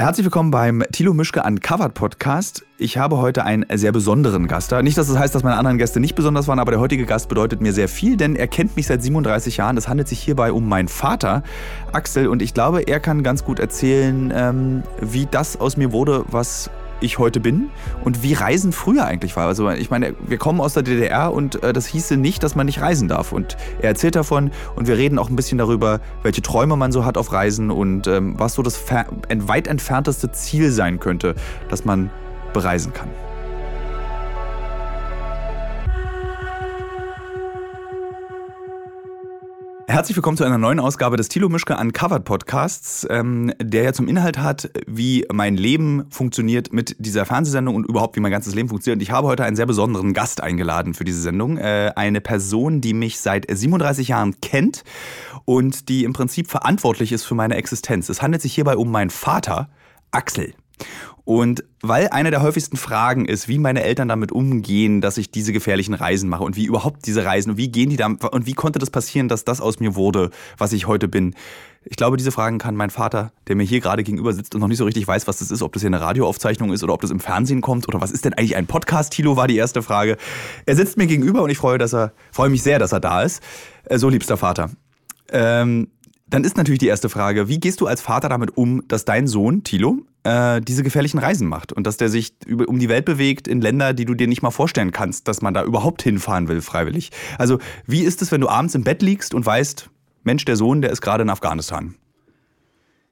Herzlich willkommen beim Thilo Mischke Uncovered Podcast. Ich habe heute einen sehr besonderen Gast da. Nicht, dass das heißt, dass meine anderen Gäste nicht besonders waren, aber der heutige Gast bedeutet mir sehr viel, denn er kennt mich seit 37 Jahren. Es handelt sich hierbei um meinen Vater, Axel, und ich glaube, er kann ganz gut erzählen, ähm, wie das aus mir wurde, was ich heute bin und wie Reisen früher eigentlich war. Also ich meine, wir kommen aus der DDR und äh, das hieße nicht, dass man nicht reisen darf. Und er erzählt davon und wir reden auch ein bisschen darüber, welche Träume man so hat auf Reisen und ähm, was so das weit entfernteste Ziel sein könnte, das man bereisen kann. Herzlich willkommen zu einer neuen Ausgabe des Thilo Mischke Uncovered Podcasts, ähm, der ja zum Inhalt hat, wie mein Leben funktioniert mit dieser Fernsehsendung und überhaupt wie mein ganzes Leben funktioniert. Und ich habe heute einen sehr besonderen Gast eingeladen für diese Sendung. Äh, eine Person, die mich seit 37 Jahren kennt und die im Prinzip verantwortlich ist für meine Existenz. Es handelt sich hierbei um meinen Vater, Axel. Und weil eine der häufigsten Fragen ist, wie meine Eltern damit umgehen, dass ich diese gefährlichen Reisen mache und wie überhaupt diese Reisen und wie gehen die da und wie konnte das passieren, dass das aus mir wurde, was ich heute bin. Ich glaube, diese Fragen kann mein Vater, der mir hier gerade gegenüber sitzt und noch nicht so richtig weiß, was das ist, ob das hier eine Radioaufzeichnung ist oder ob das im Fernsehen kommt oder was ist denn eigentlich ein Podcast, Thilo, war die erste Frage. Er sitzt mir gegenüber und ich freue, dass er, freue mich sehr, dass er da ist. Äh, so, liebster Vater. Ähm, dann ist natürlich die erste Frage, wie gehst du als Vater damit um, dass dein Sohn, Thilo, äh, diese gefährlichen Reisen macht und dass der sich über, um die Welt bewegt in Länder, die du dir nicht mal vorstellen kannst, dass man da überhaupt hinfahren will, freiwillig. Also, wie ist es, wenn du abends im Bett liegst und weißt, Mensch, der Sohn, der ist gerade in Afghanistan?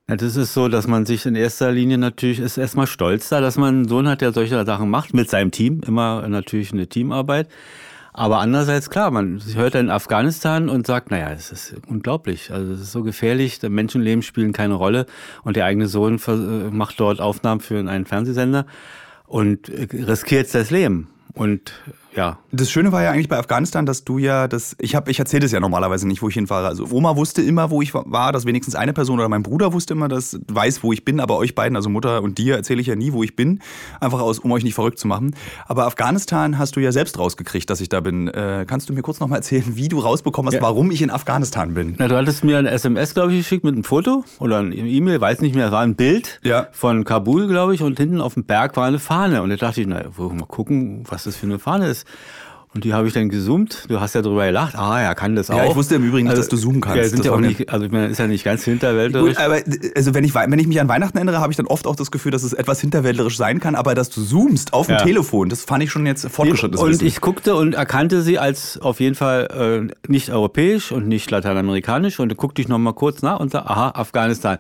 Ja, das ist so, dass man sich in erster Linie natürlich ist erstmal stolz da, dass man einen Sohn hat, der solche Sachen macht, mit seinem Team, immer natürlich eine Teamarbeit. Aber andererseits, klar, man hört in Afghanistan und sagt, naja, es ist unglaublich. Also es ist so gefährlich, Menschenleben spielen keine Rolle und der eigene Sohn macht dort Aufnahmen für einen Fernsehsender und riskiert das Leben. Und ja. Das Schöne war ja eigentlich bei Afghanistan, dass du ja das, ich habe, ich erzähle das ja normalerweise nicht, wo ich hinfahre. Also Oma wusste immer, wo ich war, dass wenigstens eine Person oder mein Bruder wusste immer, dass weiß, wo ich bin, aber euch beiden, also Mutter und dir, erzähle ich ja nie, wo ich bin, einfach aus, um euch nicht verrückt zu machen. Aber Afghanistan hast du ja selbst rausgekriegt, dass ich da bin. Äh, kannst du mir kurz nochmal erzählen, wie du rausbekommen hast, ja. warum ich in Afghanistan bin? Na, du hattest mir ein SMS, glaube ich, geschickt mit einem Foto oder ein E-Mail, weiß nicht mehr, es war ein Bild ja. von Kabul, glaube ich, und hinten auf dem Berg war eine Fahne. Und da dachte ich, na, mal gucken, was das für eine Fahne ist. Und die habe ich dann gesummt. Du hast ja darüber gelacht. Ah, er kann das auch. Ja, ich wusste im Übrigen nicht, also, dass du zoomen kannst. Ja, sind das ja auch nicht, also ist ja nicht ganz hinterwäldlerisch. Gut, aber also wenn ich, wenn ich mich an Weihnachten erinnere, habe ich dann oft auch das Gefühl, dass es etwas hinterwäldlerisch sein kann. Aber dass du zoomst auf dem ja. Telefon, das fand ich schon jetzt fortgeschrittenes Und Wissen. ich guckte und erkannte sie als auf jeden Fall äh, nicht europäisch und nicht lateinamerikanisch. Und guckte ich nochmal kurz nach und sah, aha, Afghanistan.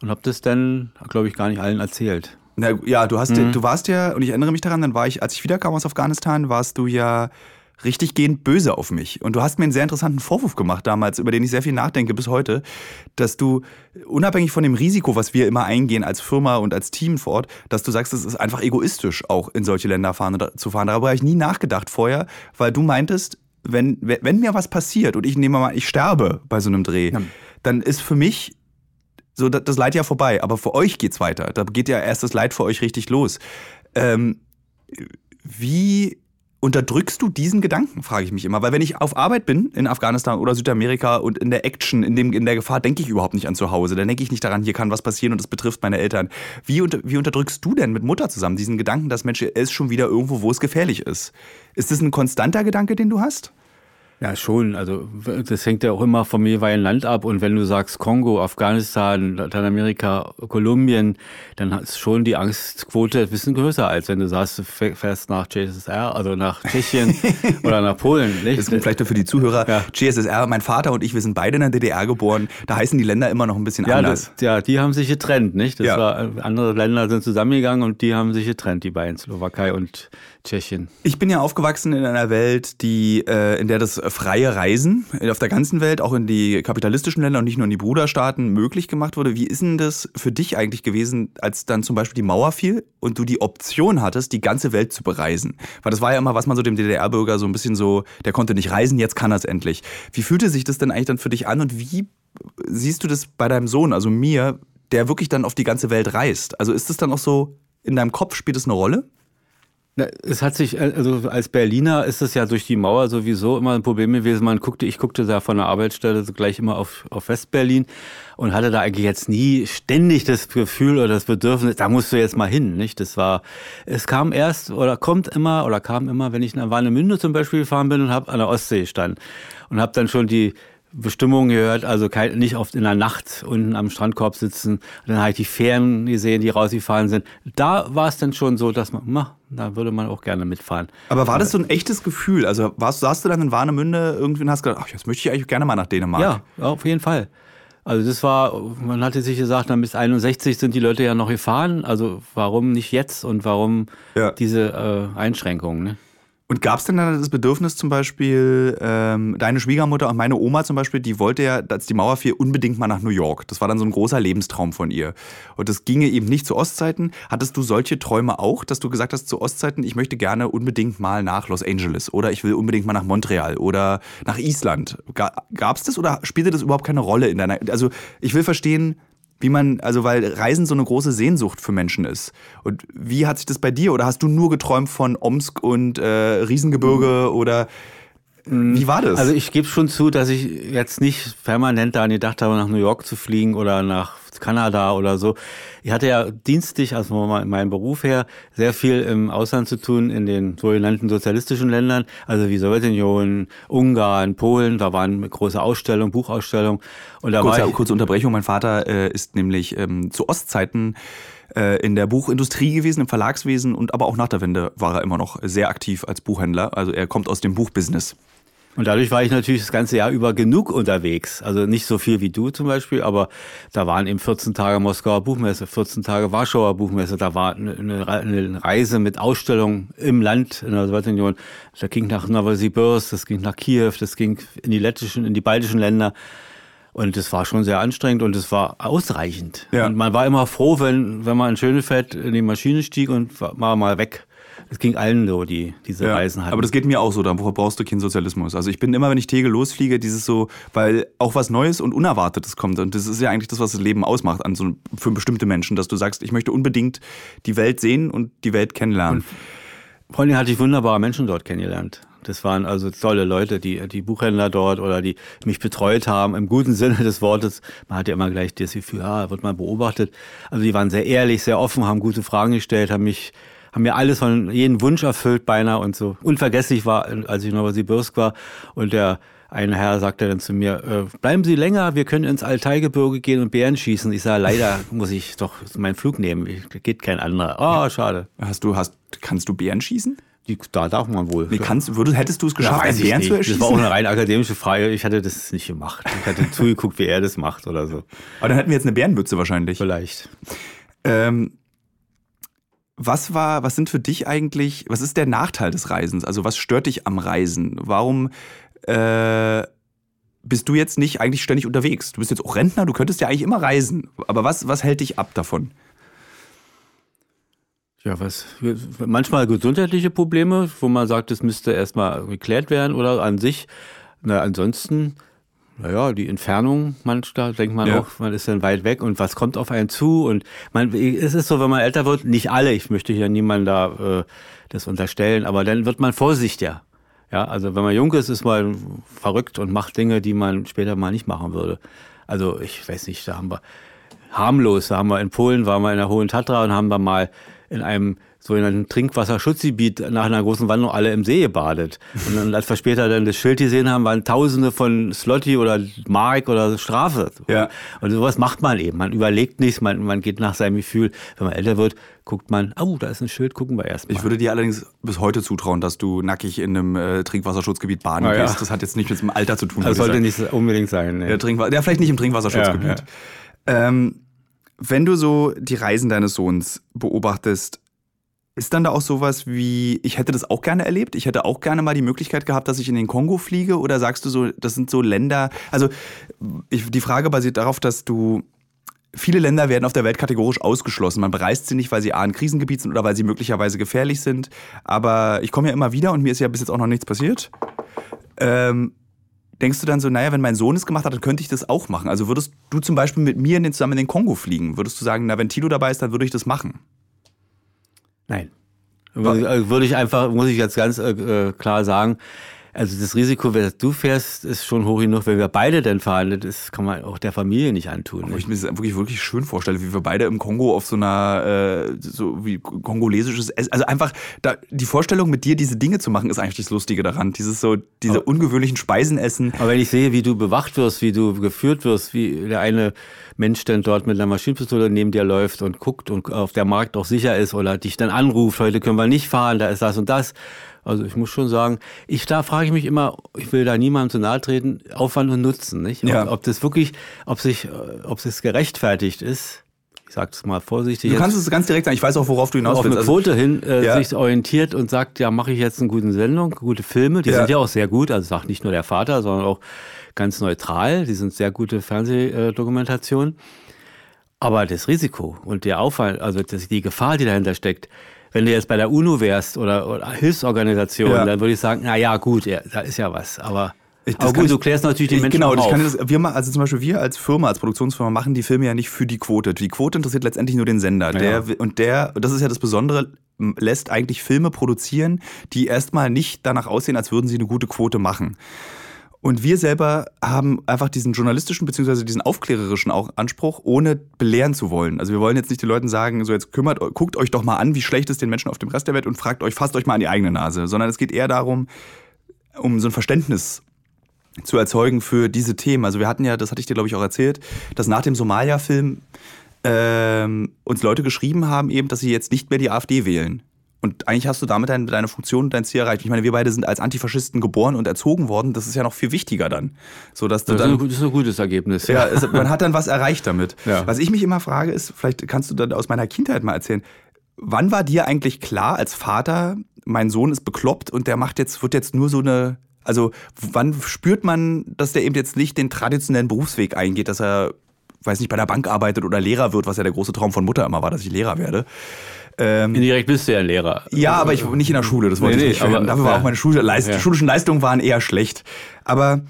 Und habe das dann, glaube ich, gar nicht allen erzählt. Na, ja, du hast, mhm. du warst ja, und ich erinnere mich daran, dann war ich, als ich wiederkam aus Afghanistan, warst du ja richtig gehend böse auf mich. Und du hast mir einen sehr interessanten Vorwurf gemacht damals, über den ich sehr viel nachdenke bis heute, dass du unabhängig von dem Risiko, was wir immer eingehen als Firma und als Team vor Ort, dass du sagst, es ist einfach egoistisch, auch in solche Länder fahren, zu fahren. Darüber habe ich nie nachgedacht vorher, weil du meintest, wenn, wenn mir was passiert und ich nehme mal, ich sterbe bei so einem Dreh, ja. dann ist für mich so das Leid ja vorbei, aber für euch geht's weiter. Da geht ja erst das Leid für euch richtig los. Ähm, wie unterdrückst du diesen Gedanken, frage ich mich immer. Weil wenn ich auf Arbeit bin in Afghanistan oder Südamerika und in der Action, in, dem, in der Gefahr, denke ich überhaupt nicht an zu Hause. Dann denke ich nicht daran, hier kann was passieren und das betrifft meine Eltern. Wie, unter, wie unterdrückst du denn mit Mutter zusammen diesen Gedanken, dass Mensch, er ist schon wieder irgendwo, wo es gefährlich ist? Ist das ein konstanter Gedanke, den du hast? Ja, schon. Also das hängt ja auch immer vom jeweiligen Land ab. Und wenn du sagst Kongo, Afghanistan, Lateinamerika, Kolumbien, dann ist schon die Angstquote ein bisschen größer, als wenn du sagst, du fährst nach GSSR, also nach Tschechien oder nach Polen. Nicht? Das ist vielleicht nur für die Zuhörer. Ja. GSSR, mein Vater und ich, wir sind beide in der DDR geboren. Da heißen die Länder immer noch ein bisschen ja, anders. Das, ja, die haben sich getrennt, nicht? Das ja. war, andere Länder sind zusammengegangen und die haben sich getrennt, die beiden, Slowakei und Tschechien. Ich bin ja aufgewachsen in einer Welt, die, äh, in der das freie Reisen auf der ganzen Welt, auch in die kapitalistischen Länder und nicht nur in die Bruderstaaten, möglich gemacht wurde. Wie ist denn das für dich eigentlich gewesen, als dann zum Beispiel die Mauer fiel und du die Option hattest, die ganze Welt zu bereisen? Weil das war ja immer, was man so dem DDR-Bürger so ein bisschen so, der konnte nicht reisen, jetzt kann er es endlich. Wie fühlte sich das denn eigentlich dann für dich an und wie siehst du das bei deinem Sohn, also mir, der wirklich dann auf die ganze Welt reist? Also ist das dann auch so, in deinem Kopf spielt es eine Rolle? Es hat sich, also als Berliner ist es ja durch die Mauer sowieso immer ein Problem gewesen. Man guckte, ich guckte da von der Arbeitsstelle gleich immer auf, auf Westberlin und hatte da eigentlich jetzt nie ständig das Gefühl oder das Bedürfnis, da musst du jetzt mal hin, nicht? Das war, es kam erst oder kommt immer oder kam immer, wenn ich nach Warnemünde zum Beispiel gefahren bin und habe an der Ostsee stand und habe dann schon die Bestimmungen gehört, also kein, nicht oft in der Nacht unten am Strandkorb sitzen. Dann habe ich die Fähren gesehen, die rausgefahren sind. Da war es dann schon so, dass man, na, da würde man auch gerne mitfahren. Aber war das so ein echtes Gefühl? Also warst, saßt du dann in Warnemünde irgendwie und hast gedacht, ach, jetzt möchte ich eigentlich gerne mal nach Dänemark? Ja, auf jeden Fall. Also das war, man hatte sich gesagt, dann bis 61 sind die Leute ja noch gefahren. Also warum nicht jetzt und warum ja. diese äh, Einschränkungen? Ne? Und gab es denn dann das Bedürfnis zum Beispiel, ähm, deine Schwiegermutter und meine Oma zum Beispiel, die wollte ja, als die Mauer fiel, unbedingt mal nach New York. Das war dann so ein großer Lebenstraum von ihr. Und das ginge eben nicht zu Ostzeiten. Hattest du solche Träume auch, dass du gesagt hast, zu Ostzeiten, ich möchte gerne unbedingt mal nach Los Angeles oder ich will unbedingt mal nach Montreal oder nach Island? Gab es das oder spielte das überhaupt keine Rolle in deiner... Also ich will verstehen, wie man, also weil Reisen so eine große Sehnsucht für Menschen ist. Und wie hat sich das bei dir? Oder hast du nur geträumt von Omsk und äh, Riesengebirge oder wie war das? Also ich gebe schon zu, dass ich jetzt nicht permanent daran gedacht habe, nach New York zu fliegen oder nach Kanada oder so. Ich hatte ja dienstlich, also in meinem Beruf her, sehr viel im Ausland zu tun, in den sogenannten sozialistischen Ländern, also wie Sowjetunion, Ungarn, Polen, da waren große Ausstellungen, Buchausstellungen. Und da kurze, war ich, kurze Unterbrechung, mein Vater äh, ist nämlich ähm, zu Ostzeiten äh, in der Buchindustrie gewesen, im Verlagswesen und aber auch nach der Wende war er immer noch sehr aktiv als Buchhändler. Also er kommt aus dem Buchbusiness. Und dadurch war ich natürlich das ganze Jahr über genug unterwegs. Also nicht so viel wie du zum Beispiel, aber da waren eben 14 Tage Moskauer Buchmesse, 14 Tage Warschauer Buchmesse, da war eine, eine Reise mit Ausstellungen im Land in der Sowjetunion. Da ging nach Novosibirsk, das ging nach Kiew, das ging in die lettischen, in die baltischen Länder. Und es war schon sehr anstrengend und es war ausreichend. Ja. Und man war immer froh, wenn, wenn man in Schönefeld in die Maschine stieg und war mal weg. Es ging allen so, die diese ja, Reisen hatten. Aber das geht mir auch so, da brauchst du keinen Sozialismus. Also ich bin immer, wenn ich Tegel losfliege, dieses so, weil auch was Neues und Unerwartetes kommt. Und das ist ja eigentlich das, was das Leben ausmacht an so, für bestimmte Menschen, dass du sagst, ich möchte unbedingt die Welt sehen und die Welt kennenlernen. Und vor allem hatte ich wunderbare Menschen dort kennengelernt. Das waren also tolle Leute, die, die Buchhändler dort oder die mich betreut haben, im guten Sinne des Wortes. Man hat ja immer gleich das Gefühl, ja, wird man beobachtet. Also die waren sehr ehrlich, sehr offen, haben gute Fragen gestellt, haben mich haben mir alles von jeden Wunsch erfüllt beinahe und so. Unvergesslich war, als ich in Novosibirsk war und der eine Herr sagte dann zu mir, äh, bleiben Sie länger, wir können ins Altaigebirge gehen und Bären schießen. Ich sage, leider muss ich doch meinen Flug nehmen, geht kein anderer. Oh, schade. Hast du, hast, kannst du Bären schießen? Die, da darf man wohl. Nee, kannst, würdest, hättest du es geschafft, ja, Bären zu erschießen? Das war auch eine rein akademische Frage. Ich hatte das nicht gemacht. Ich hatte zugeguckt, wie er das macht oder so. Aber dann hätten wir jetzt eine Bärenmütze wahrscheinlich. Vielleicht. Ähm, was war, was sind für dich eigentlich, was ist der Nachteil des Reisens? Also was stört dich am Reisen? Warum äh, bist du jetzt nicht eigentlich ständig unterwegs? Du bist jetzt auch Rentner, du könntest ja eigentlich immer reisen. Aber was, was hält dich ab davon? Ja, was manchmal gesundheitliche Probleme, wo man sagt, es müsste erstmal geklärt werden oder an sich. Na, ansonsten naja, die Entfernung, manchmal denkt man ja. auch, man ist dann weit weg und was kommt auf einen zu und man, es ist so, wenn man älter wird, nicht alle, ich möchte hier niemandem da äh, das unterstellen, aber dann wird man vorsichtiger. Ja, also wenn man jung ist, ist man verrückt und macht Dinge, die man später mal nicht machen würde. Also ich weiß nicht, da haben wir harmlos, da haben wir in Polen, waren wir in der Hohen Tatra und haben wir mal in einem sogenannten Trinkwasserschutzgebiet nach einer großen Wanderung alle im See gebadet. Und dann, als wir später dann das Schild gesehen haben, waren Tausende von Slotty oder Mark oder Strafe. Ja. Und sowas macht man eben. Man überlegt nichts, man, man geht nach seinem Gefühl. Wenn man älter wird, guckt man, oh, da ist ein Schild, gucken wir erst mal. Ich würde dir allerdings bis heute zutrauen, dass du nackig in einem äh, Trinkwasserschutzgebiet baden ah, gehst. Ja. Das hat jetzt nicht mit dem Alter zu tun. Das sollte nicht unbedingt sein. Nee. Der ja, vielleicht nicht im Trinkwasserschutzgebiet. Ja, ähm, wenn du so die Reisen deines Sohns beobachtest, ist dann da auch sowas wie, ich hätte das auch gerne erlebt, ich hätte auch gerne mal die Möglichkeit gehabt, dass ich in den Kongo fliege? Oder sagst du so, das sind so Länder, also ich, die Frage basiert darauf, dass du, viele Länder werden auf der Welt kategorisch ausgeschlossen. Man bereist sie nicht, weil sie A, ein Krisengebiet sind oder weil sie möglicherweise gefährlich sind. Aber ich komme ja immer wieder und mir ist ja bis jetzt auch noch nichts passiert. Ähm, denkst du dann so, naja, wenn mein Sohn es gemacht hat, dann könnte ich das auch machen. Also würdest du zum Beispiel mit mir in den, zusammen in den Kongo fliegen? Würdest du sagen, na, wenn Tilo dabei ist, dann würde ich das machen? Nein. Also würde ich einfach, muss ich jetzt ganz äh, klar sagen, also das Risiko, wenn du fährst, ist schon hoch genug. Wenn wir beide denn fahren, das kann man auch der Familie nicht antun. Ne? Ich mir das wirklich, wirklich schön vorstelle, wie wir beide im Kongo auf so einer, äh, so wie kongolesisches Essen, also einfach da, die Vorstellung mit dir diese Dinge zu machen, ist eigentlich das Lustige daran. Dieses so, diese aber, ungewöhnlichen Speisen essen. Aber wenn ich sehe, wie du bewacht wirst, wie du geführt wirst, wie der eine Mensch dann dort mit einer Maschinenpistole neben dir läuft und guckt und auf der Markt auch sicher ist oder dich dann anruft, heute können wir nicht fahren, da ist das und das also ich muss schon sagen, ich da frage ich mich immer, ich will da niemandem zu nahe treten, Aufwand und Nutzen, nicht? Ja. Ob, ob das wirklich, ob sich, ob es gerechtfertigt ist. Ich sage es mal vorsichtig. Du kannst es ganz direkt sagen. Ich weiß auch, worauf du hinaus willst. Auf eine Quote hin äh, ja. sich orientiert und sagt, ja, mache ich jetzt eine gute Sendung, gute Filme. Die ja. sind ja auch sehr gut. Also sagt nicht nur der Vater, sondern auch ganz neutral. Die sind sehr gute Fernsehdokumentationen. Aber das Risiko und der Aufwand, also das, die Gefahr, die dahinter steckt, wenn du jetzt bei der UNO wärst oder, oder Hilfsorganisation, ja. dann würde ich sagen, na ja, gut, ja, da ist ja was. Aber ich, aber gut, du klärst natürlich die Menschen Genau, ich kann das, wir, also zum Beispiel wir als Firma, als Produktionsfirma machen die Filme ja nicht für die Quote. Die Quote interessiert letztendlich nur den Sender. Der, ja. Und der, das ist ja das Besondere, lässt eigentlich Filme produzieren, die erstmal nicht danach aussehen, als würden sie eine gute Quote machen. Und wir selber haben einfach diesen journalistischen beziehungsweise diesen aufklärerischen auch Anspruch, ohne belehren zu wollen. Also wir wollen jetzt nicht den Leuten sagen, so jetzt kümmert, guckt euch doch mal an, wie schlecht es den Menschen auf dem Rest der Welt und fragt euch, fasst euch mal an die eigene Nase, sondern es geht eher darum, um so ein Verständnis zu erzeugen für diese Themen. Also wir hatten ja, das hatte ich dir glaube ich auch erzählt, dass nach dem Somalia-Film ähm, uns Leute geschrieben haben eben, dass sie jetzt nicht mehr die AfD wählen. Und eigentlich hast du damit deine, deine Funktion und dein Ziel erreicht. Ich meine, wir beide sind als Antifaschisten geboren und erzogen worden. Das ist ja noch viel wichtiger dann. So, dass du das, dann, ist ein, das ist ein gutes Ergebnis. Ja, es, man hat dann was erreicht damit. Ja. Was ich mich immer frage, ist, vielleicht kannst du dann aus meiner Kindheit mal erzählen, wann war dir eigentlich klar als Vater, mein Sohn ist bekloppt und der macht jetzt, wird jetzt nur so eine, also wann spürt man, dass der eben jetzt nicht den traditionellen Berufsweg eingeht, dass er, weiß nicht, bei der Bank arbeitet oder Lehrer wird, was ja der große Traum von Mutter immer war, dass ich Lehrer werde. Ähm, Indirekt bist du ja ein Lehrer. Ja, aber ich nicht in der Schule, das wollte nee, ich nicht. Nee, aber, Dafür war auch meine Schule, Leist, ja. schulischen Leistungen waren eher schlecht. Aber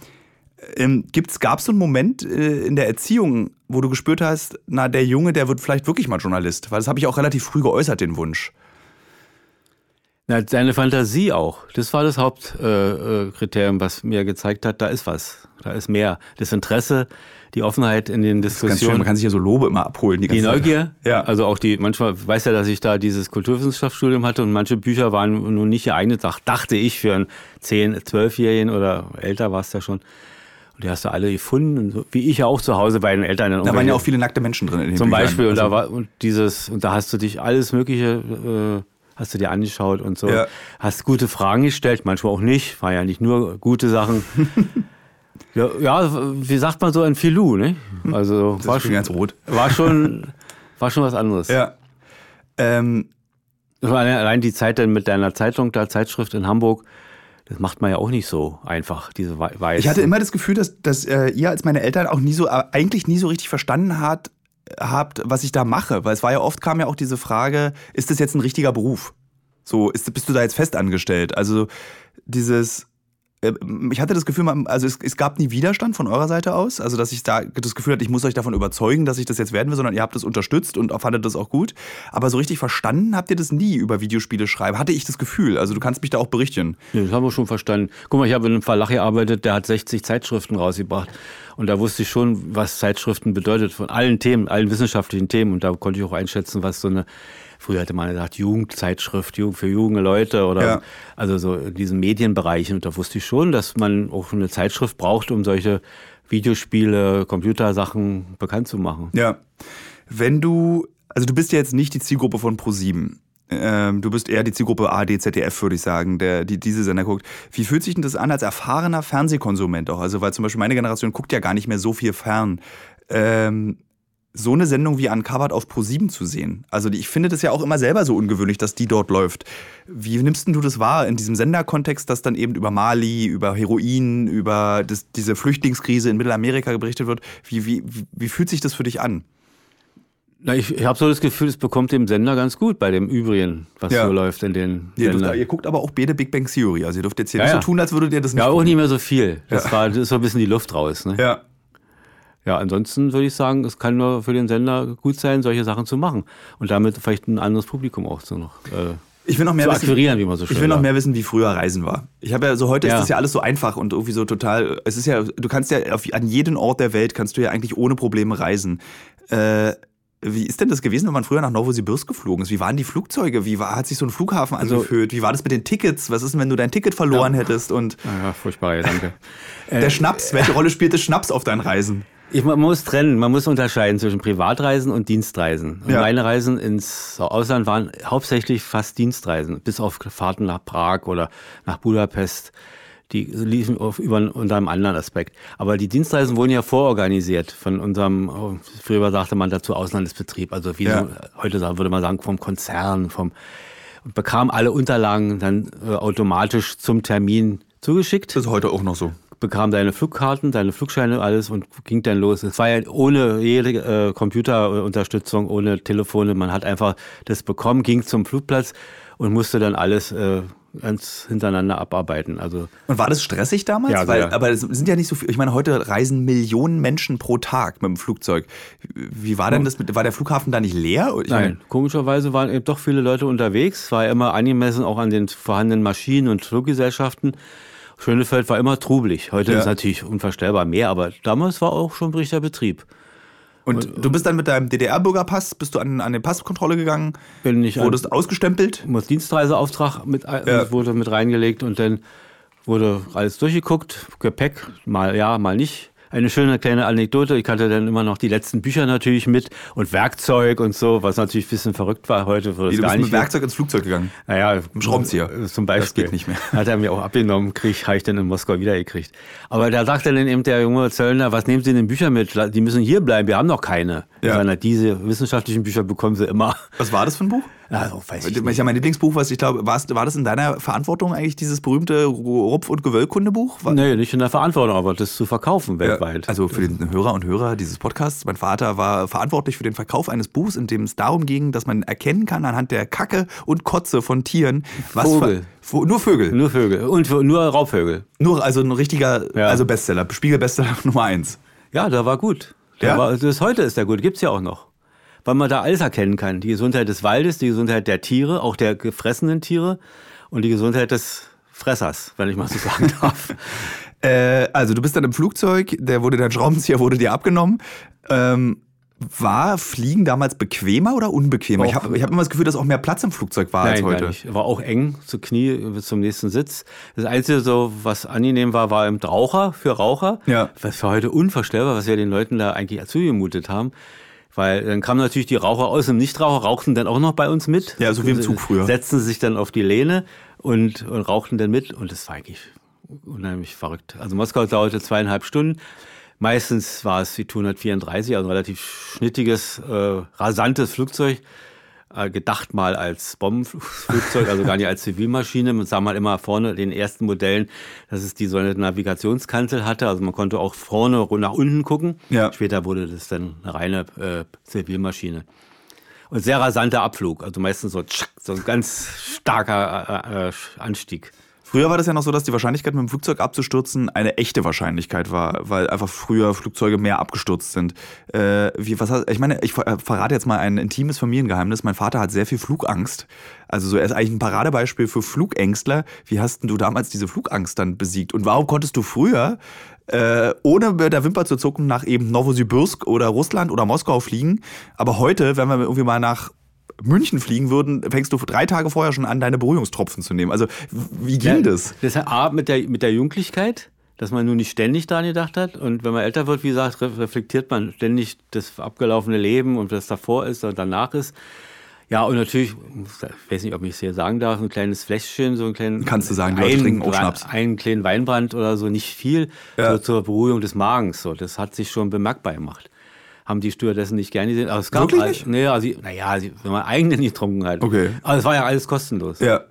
ähm, gab es so einen Moment äh, in der Erziehung, wo du gespürt hast, na, der Junge, der wird vielleicht wirklich mal Journalist? Weil das habe ich auch relativ früh geäußert, den Wunsch. Na, deine Fantasie auch. Das war das Hauptkriterium, äh, was mir gezeigt hat, da ist was. Da ist mehr. Das Interesse, die Offenheit in den Diskussionen. Man kann sich ja so Lobe immer abholen. Die, die Neugier. Ja. Also auch die, manchmal weiß ja, dass ich da dieses Kulturwissenschaftsstudium hatte und manche Bücher waren nun nicht geeignet, dachte ich, für einen 10-, 12-Jährigen oder älter war es ja schon. Und die hast du alle gefunden, so, wie ich ja auch zu Hause bei den Eltern. Da waren ja auch viele nackte Menschen drin. In den zum Büchern. Beispiel. Und, da also war, und dieses, und da hast du dich alles Mögliche, äh, hast du dir angeschaut und so. Ja. Hast gute Fragen gestellt, manchmal auch nicht. War ja nicht nur gute Sachen. Ja, ja, wie sagt man so ein Filou, ne? Hm. Also das war schon ganz rot. War schon, war schon was anderes. Ja. Ähm, allein die Zeit dann mit deiner Zeitung, der Zeitschrift in Hamburg, das macht man ja auch nicht so einfach, diese Weise. Ich hatte immer das Gefühl, dass, dass äh, ihr als meine Eltern auch nie so, äh, eigentlich nie so richtig verstanden hat, habt, was ich da mache. Weil es war ja oft kam ja auch diese Frage, ist das jetzt ein richtiger Beruf? So, ist, bist du da jetzt fest angestellt? Also dieses, ich hatte das Gefühl, also es, es, gab nie Widerstand von eurer Seite aus, also dass ich da das Gefühl hatte, ich muss euch davon überzeugen, dass ich das jetzt werden will, sondern ihr habt das unterstützt und fandet das auch gut. Aber so richtig verstanden habt ihr das nie über Videospiele schreiben, hatte ich das Gefühl. Also du kannst mich da auch berichten. Ja, das haben wir schon verstanden. Guck mal, ich habe in einem Verlag gearbeitet, der hat 60 Zeitschriften rausgebracht. Und da wusste ich schon, was Zeitschriften bedeutet, von allen Themen, allen wissenschaftlichen Themen. Und da konnte ich auch einschätzen, was so eine Früher hatte man gesagt, Jugendzeitschrift für junge Leute oder ja. also so in diesem Medienbereich. Und da wusste ich schon, dass man auch eine Zeitschrift braucht, um solche Videospiele, Computersachen bekannt zu machen. Ja. Wenn du, also du bist ja jetzt nicht die Zielgruppe von Pro7. Ähm, du bist eher die Zielgruppe AD, ZDF, würde ich sagen, der die diese Sender guckt. Wie fühlt sich denn das an als erfahrener Fernsehkonsument auch? Also, weil zum Beispiel meine Generation guckt ja gar nicht mehr so viel fern. Ähm, so eine Sendung wie Uncovered auf Pro7 zu sehen. Also ich finde das ja auch immer selber so ungewöhnlich, dass die dort läuft. Wie nimmst du das wahr in diesem Senderkontext, dass dann eben über Mali, über Heroin, über das, diese Flüchtlingskrise in Mittelamerika berichtet wird? Wie, wie, wie fühlt sich das für dich an? Na, ich, ich habe so das Gefühl, es bekommt dem Sender ganz gut bei dem Übrigen, was ja. so läuft in den ihr, dürft, ihr guckt aber auch beide Big Bang Theory. Also ihr dürft jetzt hier ja, nicht so tun, als würdet ihr das nicht Ja, auch nicht mehr so viel. Das, war, das ist so ein bisschen die Luft raus. Ne? Ja. Ja, ansonsten würde ich sagen, es kann nur für den Sender gut sein, solche Sachen zu machen und damit vielleicht ein anderes Publikum auch so noch. Äh Ich will noch mehr zu wissen, akquirieren, wie man so schön Ich will noch mehr wissen, wie früher Reisen war. Ich habe ja so heute Ja. ist das ja alles so einfach und irgendwie so total. Es ist ja, du kannst ja auf, an jeden Ort der Welt kannst du ja eigentlich ohne Probleme reisen. Äh, wie ist denn das gewesen, wenn man früher nach Novosibirsk geflogen ist? Wie waren die Flugzeuge? Wie war, hat sich so ein Flughafen Also- angefühlt? Wie war das mit den Tickets? Was ist denn, wenn du dein Ticket verloren hättest? Und Ja, furchtbarer Gedanke. der Schnaps, welche Rolle spielte Schnaps auf deinen Reisen? Ich, man muss trennen, man muss unterscheiden zwischen Privatreisen und Dienstreisen. Und Ja. Meine Reisen ins Ausland waren hauptsächlich fast Dienstreisen, bis auf Fahrten nach Prag oder nach Budapest. Die liefen auf, über, unter einem anderen Aspekt. Aber die Dienstreisen wurden ja vororganisiert von unserem, oh, früher sagte man dazu Auslandsbetrieb, also wie Ja. so, heute sagen- würde man sagen vom Konzern, vom, bekam alle Unterlagen dann äh, automatisch zum Termin zugeschickt Das ist heute auch noch so. Bekam deine Flugkarten, deine Flugscheine, alles und ging dann los. Es war ja ohne jede äh, Computerunterstützung, ohne Telefone. Man hat einfach das bekommen, ging zum Flugplatz und musste dann alles äh, ganz hintereinander abarbeiten. Also Und war das stressig damals? Ja, Weil, aber es sind ja nicht so viel. Ich meine, heute reisen Millionen Menschen pro Tag mit dem Flugzeug. Wie war denn das mit, war der Flughafen da nicht leer? Ich Nein, meine, komischerweise waren eben doch viele Leute unterwegs. War ja immer angemessen auch an den vorhandenen Maschinen und Fluggesellschaften. Schönefeld war immer trubelig. Heute Ja. ist natürlich unvorstellbar mehr, aber damals war auch schon richtiger Betrieb. Und du bist dann mit deinem DDR-Bürgerpass, bist du an, an die Passkontrolle gegangen, Bin ich an- wurdest ausgestempelt. muss Dienstreiseauftrag mit, ein- Ja. wurde mit reingelegt und dann wurde alles durchgeguckt. Gepäck, mal ja, mal nicht. Eine schöne kleine Anekdote. Ich hatte dann immer noch die letzten Bücher natürlich mit und Werkzeug und so, was natürlich ein bisschen verrückt war heute. Würde Du es bist mit mehr- Werkzeug ins Flugzeug gegangen. naja, Schraubenzieher. äh, Zum Beispiel. Das geht nicht mehr. Hat er mir auch abgenommen, krieg, habe ich dann in Moskau wiedergekriegt. Aber da sagte dann eben der junge Zöllner, was nehmen Sie denn Bücher mit? Die müssen hier bleiben, wir haben noch keine. Ja. Diese wissenschaftlichen Bücher bekommen Sie immer. Was war das für ein Buch? Also, weiß ich nicht. ja mein Lieblingsbuch, was ich glaube, war das in deiner Verantwortung eigentlich, dieses berühmte Rupf- und Gewöllkundebuch? War- Nee, nicht in der Verantwortung, aber das zu verkaufen Ja, weltweit. Also für den Hörer und Hörer dieses Podcasts, mein Vater war verantwortlich für den Verkauf eines Buchs, in dem es darum ging, dass man erkennen kann anhand der Kacke und Kotze von Tieren, was Vogel. Nur Vögel. Nur Vögel. Und nur Raubvögel. Nur also ein richtiger, Ja. also Bestseller, Spiegel-Bestseller Nummer eins. Ja, der war gut. Der Ja? war, das heute ist der gut. Gibt's ja auch noch. Weil man da alles erkennen kann. Die Gesundheit des Waldes, die Gesundheit der Tiere, auch der gefressenen Tiere und die Gesundheit des Fressers, wenn ich mal so sagen darf. Äh, also du bist dann im Flugzeug, der wurde dein Schraubenzieher wurde dir abgenommen. Ähm, war Fliegen damals bequemer oder unbequemer? Ich Auch- habe ich hab immer das Gefühl, dass auch mehr Platz im Flugzeug war als Nein, heute. gar nicht. War auch eng zu Knie bis zum nächsten Sitz. Das Einzige, so, was angenehm war, war eben Raucher für Raucher. Ja. Was für heute unvorstellbar, was wir den Leuten da eigentlich zugemutet haben. Weil dann kamen natürlich die Raucher aus dem Nichtraucher, rauchten dann auch noch bei uns mit. Ja, so wie im Zug früher. Setzten sich dann auf die Lehne und, und rauchten dann mit. Und das war eigentlich unheimlich verrückt. Also Moskau dauerte zweieinhalb Stunden. Meistens war es die Tu-134, also ein relativ schnittiges, äh, rasantes Flugzeug. Äh, gedacht mal als Bombenflugzeug, also gar nicht als Zivilmaschine. Man sah mal immer vorne den ersten Modellen, dass es die so eine Navigationskanzel hatte. Also man konnte auch vorne nach unten gucken. Ja. Später wurde das dann eine reine äh, Zivilmaschine. Und sehr rasanter Abflug, also meistens so, tschack, so ein ganz starker äh, äh, Anstieg. Früher war das ja noch so, dass die Wahrscheinlichkeit, mit dem Flugzeug abzustürzen, eine echte Wahrscheinlichkeit war, weil einfach früher Flugzeuge mehr abgestürzt sind. Äh, wie, was hast, ich meine, ich äh, verrate jetzt mal ein intimes Familiengeheimnis. Mein Vater hat sehr viel Flugangst. Also so, er ist eigentlich ein Paradebeispiel für Flugängstler. Wie hast denn du damals diese Flugangst dann besiegt? Und warum konntest du früher, äh, ohne mit der Wimper zu zucken, nach eben Novosibirsk oder Russland oder Moskau fliegen? Aber heute, wenn wir irgendwie mal nach München fliegen würden, fängst du drei Tage vorher schon an, deine Beruhigungstropfen zu nehmen. Also wie ging das? Das hat A, mit der, mit der Jugendlichkeit, dass man nur nicht ständig daran gedacht hat. Und wenn man älter wird, wie gesagt, re- reflektiert man ständig das abgelaufene Leben und was davor ist und danach ist. Ja, und natürlich, ich weiß nicht, ob ich es hier sagen darf, ein kleines Fläschchen, so ein kleinen. Kannst du sagen, die Leute trinken auch Schnaps. Einen kleinen Weinbrand oder so, nicht viel, Ja. so zur Beruhigung des Magens. So, das hat sich schon bemerkbar gemacht. Haben die Stewardessen nicht gerne gesehen. Aber es gab Wirklich halt- nicht? Nee, also, naja, sie- wenn man eigene nicht getrunken hat. Okay. Aber es war ja alles kostenlos. Ja.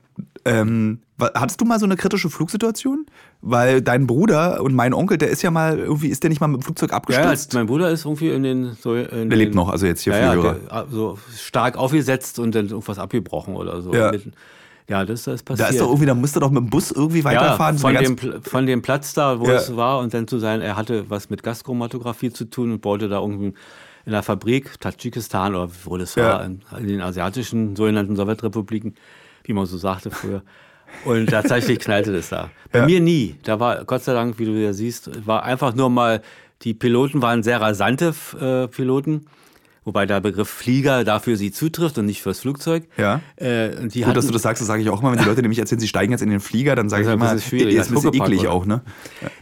Ähm, hattest du mal so eine kritische Flugsituation? Weil dein Bruder und mein Onkel, der ist ja mal irgendwie, ist der nicht mal mit dem Flugzeug Ja, abgestürzt? mein Bruder ist irgendwie in den so in der lebt noch, also jetzt hier ja, ja, der, so stark aufgesetzt und dann irgendwas abgebrochen oder so. Ja. Ja, das, das ist Da passiert. ist doch irgendwie, da musste doch mit dem Bus irgendwie ja, weiterfahren. So von, dem, von dem Platz da, wo Ja. es war und dann zu sein, er hatte was mit Gaschromatographie zu tun und baute da irgendwie in der Fabrik, Tadschikistan oder wo das Ja. war, in, in den asiatischen sogenannten Sowjetrepubliken. wie man so sagte früher. Und tatsächlich knallte das da. Bei Ja. mir nie. Da war, Gott sei Dank, wie du ja siehst, war einfach nur mal, die Piloten waren sehr rasante äh, Piloten. Wobei der Begriff Flieger dafür sie zutrifft und nicht fürs Flugzeug. Ja. Äh, Gut, dass du das sagst, das sage ich auch immer, wenn die Leute nämlich erzählen, sie steigen jetzt in den Flieger, dann sage Das ich ist immer, schwierig, ist als ein bisschen eklig oder? auch, ne?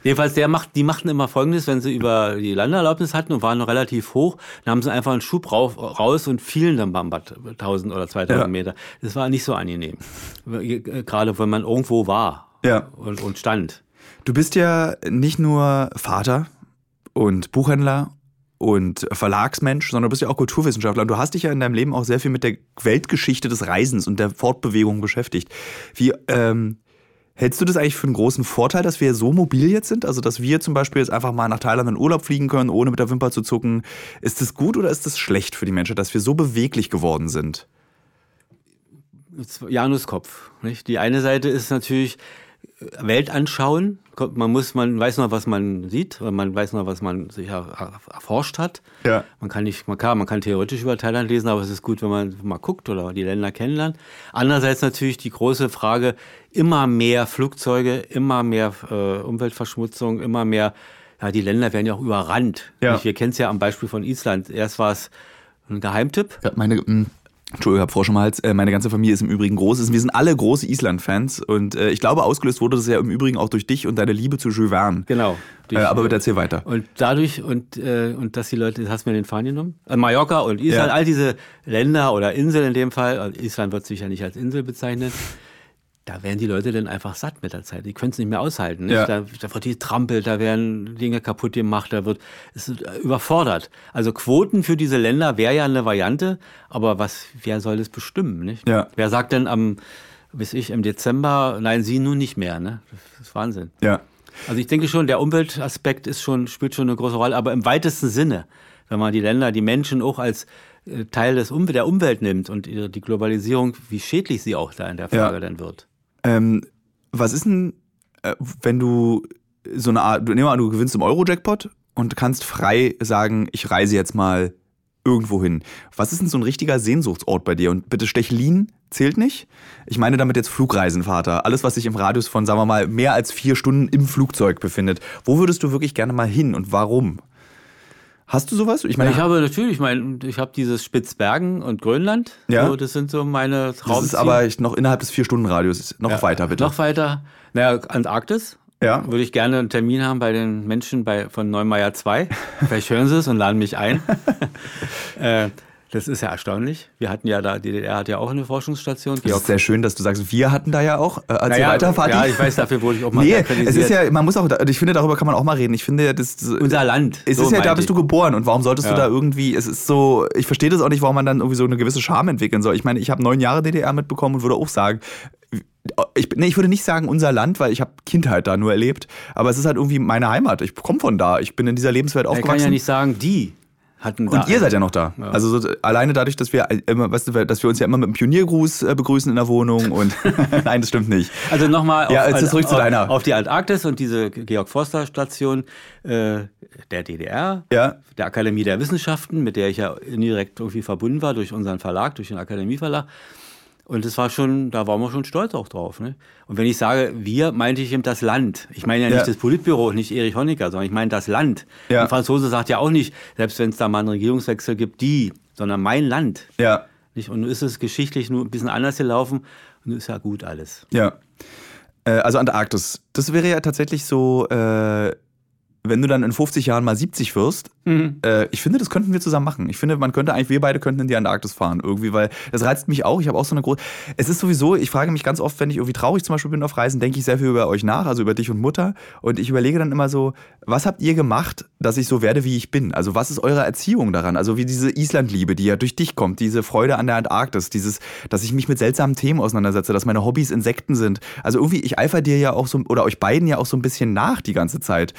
Jedenfalls, der macht, die machten immer Folgendes, wenn sie über die Landeerlaubnis hatten und waren noch relativ hoch, dann haben sie einfach einen Schub rauf, raus und fielen dann beim Bad 1000 oder 2000 Ja. Meter. Das war nicht so angenehm. Gerade wenn man irgendwo war Ja. und, und stand. Du bist ja nicht nur Vater und Buchhändler und Verlagsmensch, sondern du bist ja auch Kulturwissenschaftler und du hast dich ja in deinem Leben auch sehr viel mit der Weltgeschichte des Reisens und der Fortbewegung beschäftigt. Wie ähm, hältst du das eigentlich für einen großen Vorteil, dass wir so mobil jetzt sind? Also, dass wir zum Beispiel jetzt einfach mal nach Thailand in Urlaub fliegen können, ohne mit der Wimper zu zucken. Ist das gut oder ist das schlecht für die Menschen, dass wir so beweglich geworden sind? Januskopf. Nicht? Die eine Seite ist natürlich Weltanschauen. Kommt- Man muss, man weiß noch, was man sieht, man weiß noch, was man sich er- er- erforscht hat. Ja. Man kann nicht, man kann, man kann theoretisch über Thailand lesen, aber es ist gut, wenn man mal guckt oder die Länder kennenlernt. Andererseits natürlich die große Frage, immer mehr Flugzeuge, immer mehr äh, Umweltverschmutzung, immer mehr, ja, die Länder werden ja auch überrannt. Ja. Wir kennen es ja am Beispiel von Island. Erst war es ein Geheimtipp. Ja, meine, Entschuldigung, ich habe Frosch im Hals. Äh, Meine ganze Familie ist im Übrigen groß. Wir sind alle große Island-Fans und äh, ich glaube, ausgelöst wurde das ja im Übrigen auch durch dich und deine Liebe zu Jules Verne. Genau. Äh, aber bitte erzähl weiter. Und dadurch, und, und dass die Leute, hast du mir den Faden genommen? Mallorca und Island, Ja. all diese Länder oder Inseln in dem Fall, also Island wird sich ja nicht als Insel bezeichnen, da werden die Leute dann einfach satt mit der Zeit. Die können es nicht mehr aushalten. Nicht? Ja. Da, da wird getrampelt, da werden Dinge kaputt gemacht, da wird es ist überfordert. Also Quoten für diese Länder wäre ja eine Variante, aber was, wer soll das bestimmen? Nicht? Ja. Wer sagt denn am, bis ich, im Dezember, nein, sie nun nicht mehr, ne? Das ist Wahnsinn. Ja. Also ich denke schon, der Umweltaspekt ist schon, spielt schon eine große Rolle, aber im weitesten Sinne, wenn man die Länder, die Menschen auch als äh, Teil des Umwelt, der Umwelt nimmt und die Globalisierung, wie schädlich sie auch da in der Frage Ja. dann wird. Ähm, was ist denn, äh, wenn du so eine Art, nehmen wir an, du gewinnst im Euro-Jackpot und kannst frei sagen, ich reise jetzt mal irgendwo hin. Was ist denn so ein richtiger Sehnsuchtsort bei dir? Und bitte Stechlin zählt nicht. Ich meine damit jetzt Flugreisen, Vater. Alles, was sich im Radius von, sagen wir mal, mehr als vier Stunden im Flugzeug befindet. Wo würdest du wirklich gerne mal hin und warum? Hast du sowas? Ich meine, ich habe natürlich, ich meine, ich habe dieses Spitzbergen und Grönland. Ja. So, das sind so meine das Traumziele. ist aber noch innerhalb des Vier-Stunden-Radius. Noch Ja. weiter, bitte. Noch weiter. Naja, Antarktis. Ja. Würde ich gerne einen Termin haben bei den Menschen bei, von Neumeier 2. Vielleicht hören sie es und laden mich ein. äh, das ist ja erstaunlich. Wir hatten ja da, die DDR hat ja auch eine Forschungsstation. Das ist sehr schön, dass du sagst, wir hatten da ja auch. Äh, erzähl Naja, weiter, ja, ich weiß, dafür wurde ich auch mal Nee, es ist ja, man muss auch, ich finde, darüber kann man auch mal reden. Ich finde, das, das unser Land. es so ist ja, da bist du ich. geboren und warum solltest du Ja. da irgendwie, es ist so, ich verstehe das auch nicht, warum man dann irgendwie so eine gewisse Scham entwickeln soll. Ich meine, ich habe neun Jahre DDR mitbekommen und würde auch sagen, ich, nee, ich würde nicht sagen unser Land, weil ich habe Kindheit da nur erlebt, aber es ist halt irgendwie meine Heimat. Ich komme von da, ich bin in dieser Lebenswelt Er kann aufgewachsen. ja nicht sagen, die hatten. Und ihr seid ja noch da. Also so, alleine dadurch, dass wir immer, weißt du, dass wir uns ja immer mit einem Pioniergruß äh, begrüßen in der Wohnung und nein, das stimmt nicht. Also nochmal Ja, auf, jetzt zurück zu auf, deiner. auf die Antarktis und diese Georg Forster Station äh, der DDR, Ja. der Akademie der Wissenschaften, mit der ich ja indirekt irgendwie verbunden war durch unseren Verlag, durch den Akademieverlag. Und das war schon, da waren wir schon stolz auch drauf. Ne? Und wenn ich sage, wir, meinte ich eben das Land. Ich meine ja nicht Ja. das Politbüro, nicht Erich Honecker, sondern ich meine das Land. Ja. Ein Franzose sagt ja auch nicht, selbst wenn es da mal einen Regierungswechsel gibt, die, sondern mein Land. Ja, Nicht? Und nun ist es geschichtlich nur ein bisschen anders gelaufen und ist ja gut alles. ja. Äh, also Antarktis. Das wäre ja tatsächlich so, äh, wenn du dann in 50 Jahren mal 70 wirst, äh, ich finde, das könnten wir zusammen machen. Ich finde, man könnte eigentlich, wir beide könnten in die Antarktis fahren irgendwie, weil das reizt mich auch. Ich habe auch so eine große. Es ist sowieso, ich frage mich ganz oft, wenn ich irgendwie traurig zum Beispiel bin auf Reisen, denke ich sehr viel über euch nach, also über dich und Mutter. Und ich überlege dann immer so, was habt ihr gemacht, dass ich so werde, wie ich bin? Also was ist eure Erziehung daran? Also wie diese Islandliebe, die ja durch dich kommt, diese Freude an der Antarktis, dieses, dass ich mich mit seltsamen Themen auseinandersetze, dass meine Hobbys Insekten sind. Also irgendwie, ich eifer dir ja auch so, oder euch beiden ja auch so ein bisschen nach die ganze Zeit.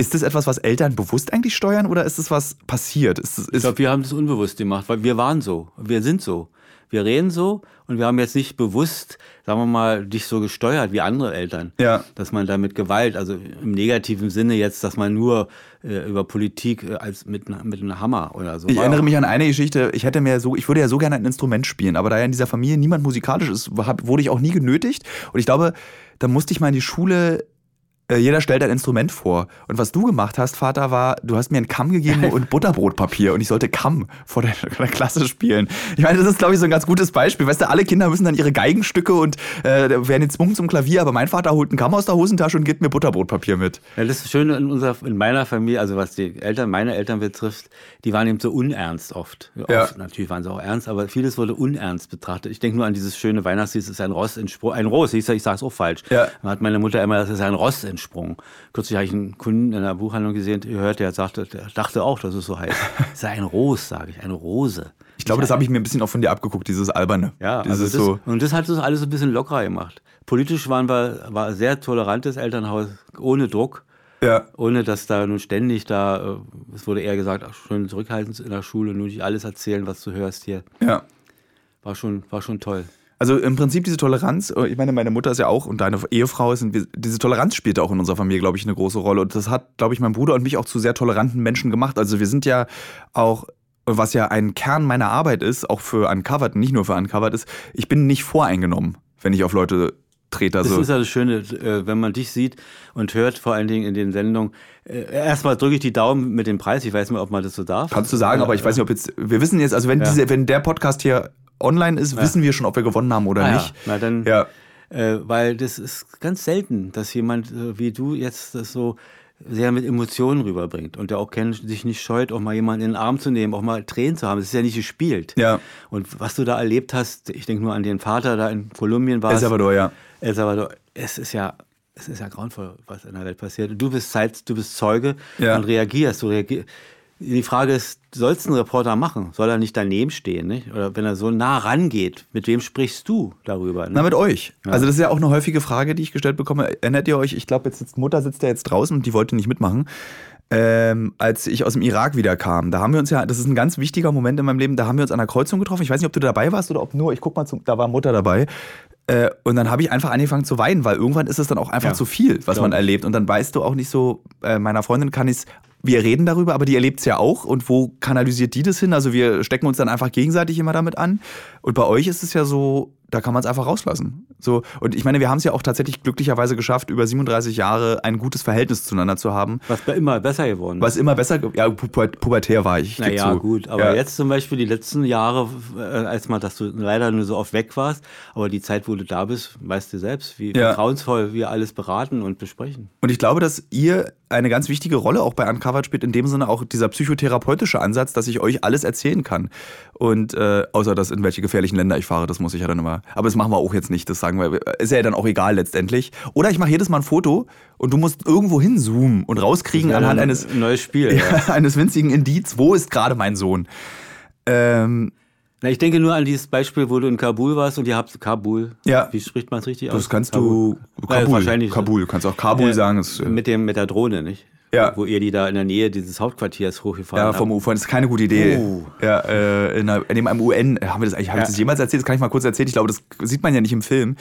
Ist das etwas, was Eltern bewusst eigentlich steuern oder ist das was passiert? Ist das, Ich ist, glaube, wir haben das unbewusst gemacht, weil wir waren so. Wir sind so. Wir reden so und wir haben jetzt nicht bewusst, sagen wir mal, dich so gesteuert wie andere Eltern. Ja. Dass man da mit Gewalt, also im negativen Sinne jetzt, dass man nur äh, über Politik äh, als mit, mit einem Hammer oder so. Ich War erinnere auch- mich an eine Geschichte, ich hätte mir so, ich würde ja so gerne ein Instrument spielen, aber da ja in dieser Familie niemand musikalisch ist, wurde ich auch nie genötigt. Und ich glaube, da musste ich mal in die Schule, jeder stellt ein Instrument vor. Und was du gemacht hast, Vater, war, du hast mir einen Kamm gegeben und Butterbrotpapier und ich sollte Kamm vor der, der Klasse spielen. Ich meine, das ist, glaube ich, so ein ganz gutes Beispiel. Weißt du, alle Kinder müssen dann ihre Geigenstücke und äh, werden gezwungen zum Klavier, aber mein Vater holt einen Kamm aus der Hosentasche und gibt mir Butterbrotpapier mit. Ja, das ist schön in, unserer, in meiner Familie, also was die Eltern, meine Eltern betrifft, die waren eben so unernst oft. Ja. oft natürlich waren sie auch ernst, aber vieles wurde unernst betrachtet. Ich denke nur an dieses schöne Weihnachtslied, es ist ein Ross. Ein Ross, ich, sag- ich sage es auch falsch. Ja. Da hat meine Mutter immer, das ist ein Ross entsprungen. Kürzlich habe ich einen Kunden in einer Buchhandlung gesehen, gehört, der sagte, der dachte auch, dass es so heißt. Es sei ein Ros, sage ich, eine Rose. Ich glaube, das habe ich mir ein bisschen auch von dir abgeguckt, dieses Alberne. Ja, dieses also das, so. und das hat es alles ein bisschen lockerer gemacht. Politisch waren wir, war ein sehr tolerantes Elternhaus, ohne Druck. Ja. Ohne dass da nun ständig da, äh, es wurde eher gesagt, ach, schön zurückhaltend in der Schule, nur nicht alles erzählen, was du hörst hier. Ja. War schon, war schon toll. Also im Prinzip diese Toleranz, äh, ich meine, meine Mutter ist ja auch und deine Ehefrau ist, diese Toleranz spielt auch in unserer Familie, glaube ich, eine große Rolle. Und das hat, glaube ich, mein Bruder und mich auch zu sehr toleranten Menschen gemacht. Also wir sind ja auch, was ja ein Kern meiner Arbeit ist, auch für Uncovered, nicht nur für Uncovered ist, ich bin nicht voreingenommen, wenn ich auf Leute trete. Das Also, ist ja das Schöne, äh, wenn man dich sieht und hört, vor allen Dingen in den Sendungen. Äh, Erstmal drücke ich die Daumen mit dem Preis. Ich weiß nicht, ob man das so darf. kannst du sagen, aber ich weiß nicht, ob jetzt, wir wissen jetzt, also wenn, Ja. diese, wenn der Podcast hier online ist, wissen wir schon, ob wir gewonnen haben oder Ah, nicht. Ja. Na dann, Ja. äh, weil das ist ganz selten, dass jemand äh, wie du jetzt das so sehr mit Emotionen rüberbringt und der auch kennt, sich nicht scheut, auch mal jemanden in den Arm zu nehmen, auch mal Tränen zu haben. Das ist ja nicht gespielt. Ja. Und was du da erlebt hast, ich denke nur an den Vater da in Kolumbien war El Salvador, ja. El Salvador, es ist ja, es ist ja grauenvoll, was in der Welt passiert. Du bist Zeit, du bist Zeuge Ja. und reagierst. Du reagierst. Die Frage ist, sollst du einen Reporter machen? Soll er nicht daneben stehen? Nicht? Oder wenn er so nah rangeht, mit wem sprichst du darüber? Ne? Na, mit euch. Also das ist ja auch eine häufige Frage, die ich gestellt bekomme. Erinnert ihr euch, ich glaube, jetzt sitzt Mutter sitzt ja jetzt draußen und die wollte nicht mitmachen. Ähm, als ich aus dem Irak wieder kam, da haben wir uns ja, das ist ein ganz wichtiger Moment in meinem Leben, da haben wir uns an der Kreuzung getroffen. Ich weiß nicht, ob du dabei warst oder ob nur, ich guck mal, zum, da war Mutter dabei. Äh, und dann habe ich einfach angefangen zu weinen, weil irgendwann ist es dann auch einfach Ja. zu viel, was man erlebt. Und dann weißt du auch nicht so, äh, meiner Freundin kann ich wir reden darüber, aber die erlebt es ja auch. Und wo kanalisiert die das hin? Also wir stecken uns dann einfach gegenseitig immer damit an. Und bei euch ist es ja so, da kann man es einfach rauslassen. So, und ich meine, wir haben es ja auch tatsächlich glücklicherweise geschafft, über 37 Jahre ein gutes Verhältnis zueinander zu haben. was immer besser geworden ist. Was immer besser, ja, pu pubertär war ich. Naja, gut, aber ja. jetzt zum Beispiel die letzten Jahre, äh, als mal, dass du leider nur so oft weg warst, aber die Zeit, wo du da bist, weißt du selbst, wie Ja. vertrauensvoll wir alles beraten und besprechen. Und ich glaube, dass ihr eine ganz wichtige Rolle auch bei Uncovered spielt, in dem Sinne auch dieser psychotherapeutische Ansatz, dass ich euch alles erzählen kann. Und äh, außer dass in welche gefährlichen Länder ich fahre, das muss ich ja dann immer. Aber das machen wir auch jetzt nicht, das sagen wir. Ist ja dann auch egal letztendlich. Oder ich mache jedes Mal ein Foto und du musst irgendwo hinzoomen und rauskriegen anhand ein eines, neues Spiel. Ja. ja, eines winzigen Indiz, wo ist gerade mein Sohn. Ähm, Na, ich denke nur an dieses Beispiel, wo du in Kabul warst und ihr habt Kabul. Ja. Wie spricht man es richtig aus? das kannst du Ja, Kabul, wahrscheinlich. Kabul, kannst auch Kabul Äh, sagen. Ist, äh, Mit, dem, mit der Drohne, nicht? Ja. Wo ihr die da in der Nähe dieses Hauptquartiers hochgefahren Ja, habt. vom Ufer. Das ist keine gute Idee. Oh. Ja, äh, in, einer, in dem einem UN, haben wir das eigentlich, habe ich Ja. das jemals erzählt? Das kann ich mal kurz erzählen. Ich glaube, das sieht man ja nicht im Film.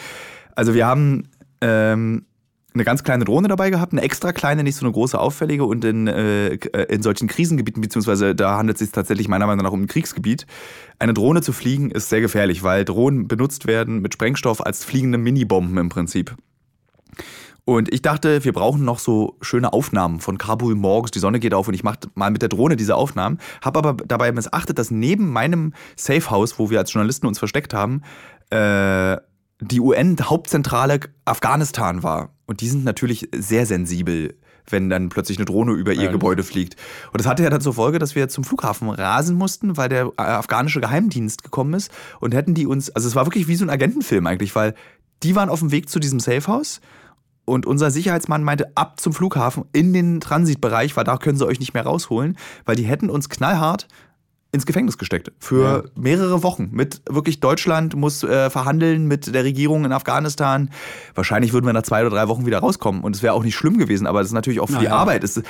Also wir haben ähm, eine ganz kleine Drohne dabei gehabt, eine extra kleine, nicht so eine große auffällige und in, äh, in solchen Krisengebieten, beziehungsweise da handelt es sich tatsächlich meiner Meinung nach um ein Kriegsgebiet. Eine Drohne zu fliegen ist sehr gefährlich, weil Drohnen benutzt werden mit Sprengstoff als fliegende Minibomben im Prinzip. Und ich dachte, wir brauchen noch so schöne Aufnahmen von Kabul morgens, die Sonne geht auf und ich mache mal mit der Drohne diese Aufnahmen. Habe aber dabei missachtet, dass neben meinem Safehouse, wo wir als Journalisten uns versteckt haben, äh, die UN-Hauptzentrale Afghanistan war. Und die sind natürlich sehr sensibel, wenn dann plötzlich eine Drohne über ihr Ja. Gebäude fliegt. Und das hatte ja dann zur Folge, dass wir zum Flughafen rasen mussten, weil der äh, afghanische Geheimdienst gekommen ist und hätten die uns, also es war wirklich wie so ein Agentenfilm eigentlich, weil die waren auf dem Weg zu diesem Safehouse und unser Sicherheitsmann meinte, ab zum Flughafen in den Transitbereich, weil da können sie euch nicht mehr rausholen, weil die hätten uns knallhart ins Gefängnis gesteckt für mehrere Wochen. Mit wirklich Deutschland muss äh, verhandeln mit der Regierung in Afghanistan. Wahrscheinlich würden wir nach zwei oder drei Wochen wieder rauskommen und es wäre auch nicht schlimm gewesen, aber das ist natürlich auch für Na die ja. Arbeit. Ist,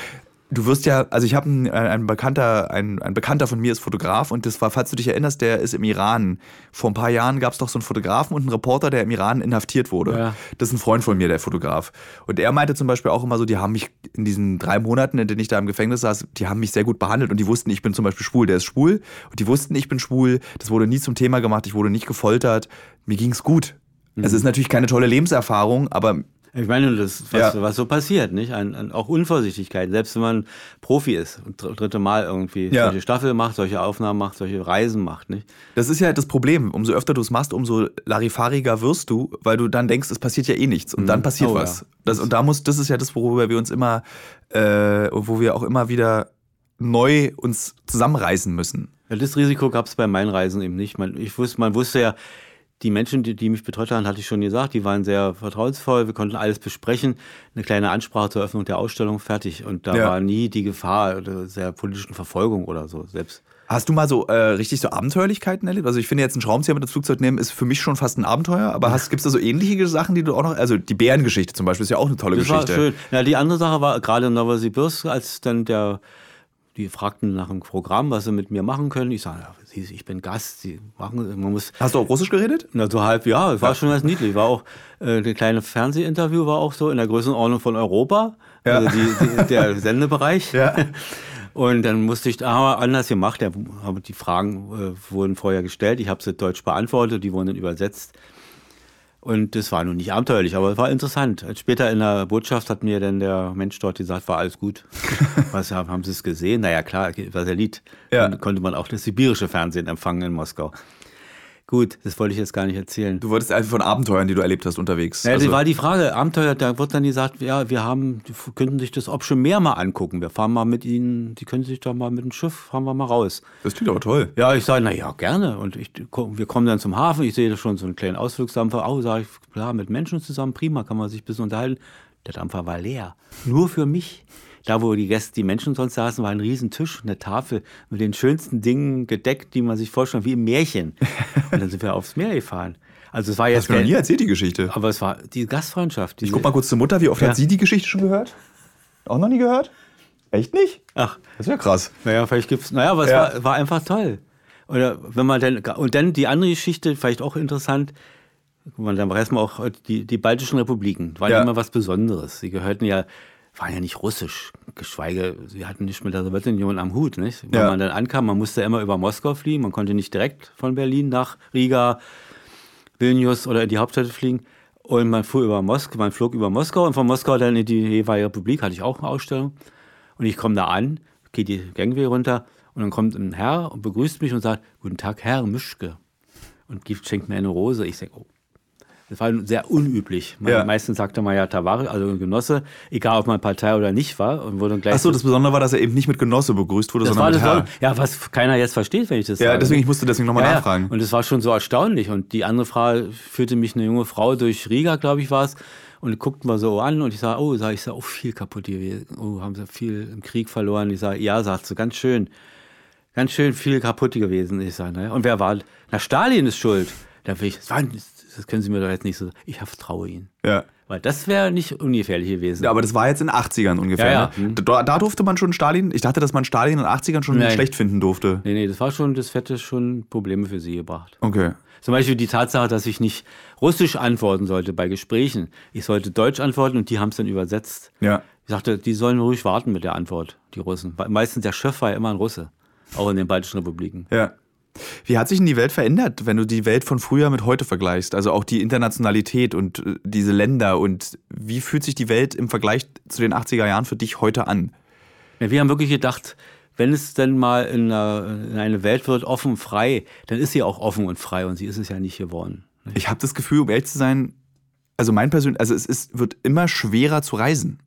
Du wirst ja, also ich habe ein, äh, ein Bekannter, ein, ein Bekannter von mir ist Fotograf und das war, falls du dich erinnerst, der ist im Iran. Vor ein paar Jahren gab es doch so einen Fotografen und einen Reporter, der im Iran inhaftiert wurde. Ja. Das ist ein Freund von mir, der Fotograf. Und er meinte zum Beispiel auch immer so, die haben mich in diesen drei Monaten, in denen ich da im Gefängnis saß, die haben mich sehr gut behandelt und die wussten, ich bin zum Beispiel schwul. Der ist schwul und die wussten, ich bin schwul. Das wurde nie zum Thema gemacht, ich wurde nicht gefoltert. Mir ging's gut. Mhm. Es ist natürlich keine tolle Lebenserfahrung, aber ich meine, das was, ja. was so passiert, nicht? Ein, ein, auch Unvorsichtigkeit, selbst wenn man Profi ist und dritte Mal irgendwie ja. solche Staffel macht, solche Aufnahmen macht, solche Reisen macht, nicht? Das ist ja das Problem. Umso öfter du es machst, umso larifariger wirst du, weil du dann denkst, es passiert ja eh nichts und mhm. dann passiert oh, was. Ja. Das, und da muss, das ist ja das, worüber wir uns immer, äh, wo wir auch immer wieder neu uns zusammenreißen müssen. Ja, das Risiko gab es bei meinen Reisen eben nicht. Man, ich wusste, man wusste ja, die Menschen, die, die mich betreut haben, hatte ich schon gesagt, die waren sehr vertrauensvoll. Wir konnten alles besprechen. Eine kleine Ansprache zur Eröffnung der Ausstellung fertig. Und da ja. war nie die Gefahr der politischen Verfolgung oder so. Selbst Hast du mal so äh, richtig so Abenteuerlichkeiten erlebt? Also ich finde jetzt ein Schraubenzieher mit ins Flugzeug nehmen ist für mich schon fast ein Abenteuer. Aber gibt es da so ähnliche Sachen, die du auch noch, also die Bärengeschichte zum Beispiel ist ja auch eine tolle das Geschichte. War schön. Ja, die andere Sache war gerade in Novosibirsk, als dann der die fragten nach einem Programm, was sie mit mir machen können. Ich sage, ja, ich bin Gast, Sie machen, man muss. Hast du auch Russisch geredet? Na, so halb, ja, war ja. schon ganz niedlich. War auch, äh, ein kleines Fernsehinterview war auch so in der Größenordnung von Europa, ja. also die, die, der Sendebereich. Ja. Und dann musste ich, aber anders gemacht, die Fragen äh, wurden vorher gestellt, ich habe sie deutsch beantwortet, die wurden dann übersetzt. Und das war nun nicht abenteuerlich, aber es war interessant. Später in der Botschaft hat mir dann der Mensch dort gesagt, war alles gut. Was haben Sie es gesehen? Naja, klar, war sehr Lied. Ja. Dann konnte man auch das sibirische Fernsehen empfangen in Moskau. Gut, das wollte ich jetzt gar nicht erzählen. Du wolltest einfach von Abenteuern, die du erlebt hast, unterwegs. Ja, also das war die Frage. Abenteuer, da wird dann gesagt, ja, wir haben, die könnten sich das Option mehr mal angucken. Wir fahren mal mit ihnen, die können sich doch mal mit dem Schiff, fahren wir mal raus. Das klingt aber toll. Ja, ich sage, na ja, gerne. Und ich, wir kommen dann zum Hafen, ich sehe da schon so einen kleinen Ausflugsdampfer. Oh, sage ich, klar, mit Menschen zusammen, prima, kann man sich ein bisschen unterhalten. Der Dampfer war leer. Nur für mich. Da, wo die Gäste, die Menschen sonst saßen, war ein Riesentisch, eine Tafel mit den schönsten Dingen gedeckt, die man sich vorstellt, wie im Märchen. Und dann sind wir aufs Meer gefahren. Also es war jetzt. Hast du noch nie erzählt, die Geschichte. Aber es war die Gastfreundschaft. ich guck mal kurz zur Mutter, wie oft ja. hat sie die Geschichte schon gehört? Auch noch nie gehört? Echt nicht? Ach. Das ja krass. Naja, vielleicht gibt's. Naja, aber es ja. war, war einfach toll. Oder wenn man dann. Und dann die andere Geschichte, vielleicht auch interessant. Dann weiß man auch, die, die baltischen Republiken waren ja immer was Besonderes. Sie gehörten ja waren ja nicht russisch, geschweige, sie hatten nicht mit der Sowjetunion am Hut. Nicht? Wenn ja. man dann ankam, man musste immer über Moskau fliegen, man konnte nicht direkt von Berlin nach Riga, Vilnius oder in die Hauptstädte fliegen. Und man fuhr über Moskau, man flog über Moskau und von Moskau dann in die jeweilige Republik, hatte ich auch eine Ausstellung. Und ich komme da an, gehe die Gangway runter und dann kommt ein Herr und begrüßt mich und sagt, guten Tag, Herr Mischke. Und gibt, schenkt mir eine Rose. Ich denke, oh, das war sehr unüblich. Man, ja. Meistens sagte man ja Tavares, also ein Genosse, egal ob man Partei oder nicht war. Und wurde gleich Achso, das Besondere war, dass er eben nicht mit Genosse begrüßt wurde, sondern mit Herr. Ja, was keiner jetzt versteht, wenn ich das ja, sage. Ja, deswegen, ich musste deswegen nochmal ja, nachfragen. Und es war schon so erstaunlich. Und die andere Frage führte mich eine junge Frau durch Riga, glaube ich, war es. Und guckten wir so an und ich sage, oh, sag ich, sag, oh, viel kaputt gewesen. Oh, haben sie viel im Krieg verloren. Ich sage, ja, sagt sie, ganz schön. Ganz schön viel kaputt gewesen. Ich sage, ne? Und wer war? Na, Stalin ist schuld. Da will ich, das war, das können Sie mir doch jetzt nicht so, ich vertraue Ihnen. Ja. Weil das wäre nicht ungefährlich gewesen. Ja, aber das war jetzt in den 80ern ungefähr. Ja, ja. Ne? Da, da, durfte man schon Stalin, ich dachte, dass man Stalin in den 80ern schon Nein. schlecht finden durfte. Nee, nee, das war schon, das hätte schon Probleme für sie gebracht. Okay. Zum Beispiel die Tatsache, dass ich nicht Russisch antworten sollte bei Gesprächen. Ich sollte Deutsch antworten und die haben es dann übersetzt. Ja. Ich sagte, die sollen ruhig warten mit der Antwort, die Russen. Meistens der Chef war ja immer ein Russe. Auch in den baltischen Republiken. Ja. Wie hat sich denn die Welt verändert, wenn du die Welt von früher mit heute vergleichst? Also auch die Internationalität und äh, diese Länder und wie fühlt sich die Welt im Vergleich zu den 80er Jahren für dich heute an? Ja, wir haben wirklich gedacht, wenn es denn mal in eine, in eine Welt wird, offen, frei, dann ist sie auch offen und frei und sie ist es ja nicht geworden. Ich habe das Gefühl, um ehrlich zu sein, also mein persönlich, also es ist, wird immer schwerer zu reisen.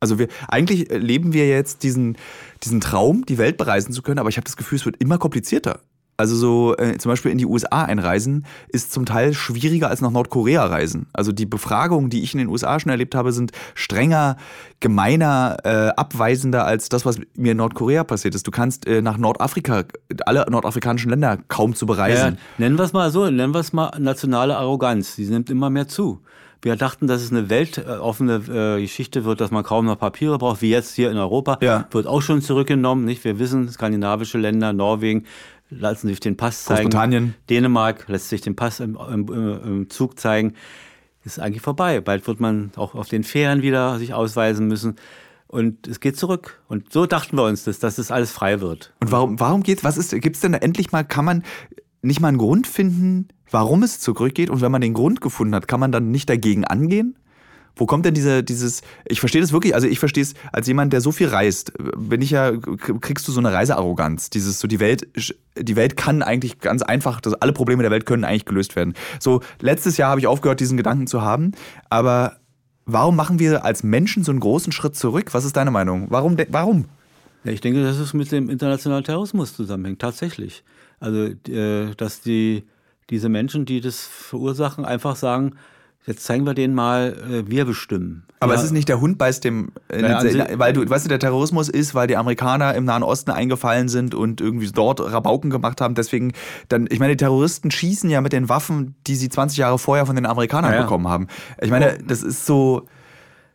Also wir, eigentlich leben wir jetzt diesen, diesen Traum, die Welt bereisen zu können, aber ich habe das Gefühl, es wird immer komplizierter. Also so äh, zum Beispiel in die USA einreisen ist zum Teil schwieriger als nach Nordkorea reisen. Also die Befragungen, die ich in den USA schon erlebt habe, sind strenger, gemeiner, äh, abweisender als das, was mir in Nordkorea passiert ist. Du kannst äh, nach Nordafrika, alle nordafrikanischen Länder kaum zu bereisen. Ja, nennen wir es mal so, nennen wir es mal nationale Arroganz. Die nimmt immer mehr zu. Wir dachten, dass es eine weltoffene äh, Geschichte wird, dass man kaum noch Papiere braucht, wie jetzt hier in Europa. Ja. Wird auch schon zurückgenommen. Nicht? Wir wissen, skandinavische Länder, Norwegen, lassen sich den Pass zeigen. Dänemark lässt sich den Pass im, im, im Zug zeigen. Ist eigentlich vorbei. Bald wird man auch auf den Fähren wieder sich ausweisen müssen. Und es geht zurück. Und so dachten wir uns, dass, dass das alles frei wird. Und warum, warum geht, was ist, gibt es denn da endlich mal, kann man nicht mal einen Grund finden, warum es zurückgeht? Und wenn man den Grund gefunden hat, kann man dann nicht dagegen angehen? Wo kommt denn diese, dieses, ich verstehe das wirklich, also ich verstehe es als jemand, der so viel reist, bin ich ja, kriegst du so eine Reisearroganz, dieses, so die Welt, die Welt kann eigentlich ganz einfach, dass alle Probleme der Welt können eigentlich gelöst werden. So, letztes Jahr habe ich aufgehört, diesen Gedanken zu haben, aber warum machen wir als Menschen so einen großen Schritt zurück? Was ist deine Meinung? Warum, warum? Ja, ich denke, dass es mit dem internationalen Terrorismus zusammenhängt, tatsächlich. Also, äh, dass die, diese Menschen, die das verursachen, einfach sagen, Jetzt zeigen wir denen mal, äh, wir bestimmen. Aber ja. es ist nicht der Hund beißt dem, äh, also, weil du, weißt du, der Terrorismus ist, weil die Amerikaner im Nahen Osten eingefallen sind und irgendwie dort Rabauken gemacht haben. Deswegen, dann, ich meine, die Terroristen schießen ja mit den Waffen, die sie 20 Jahre vorher von den Amerikanern ja, ja. bekommen haben. Ich meine, das ist so.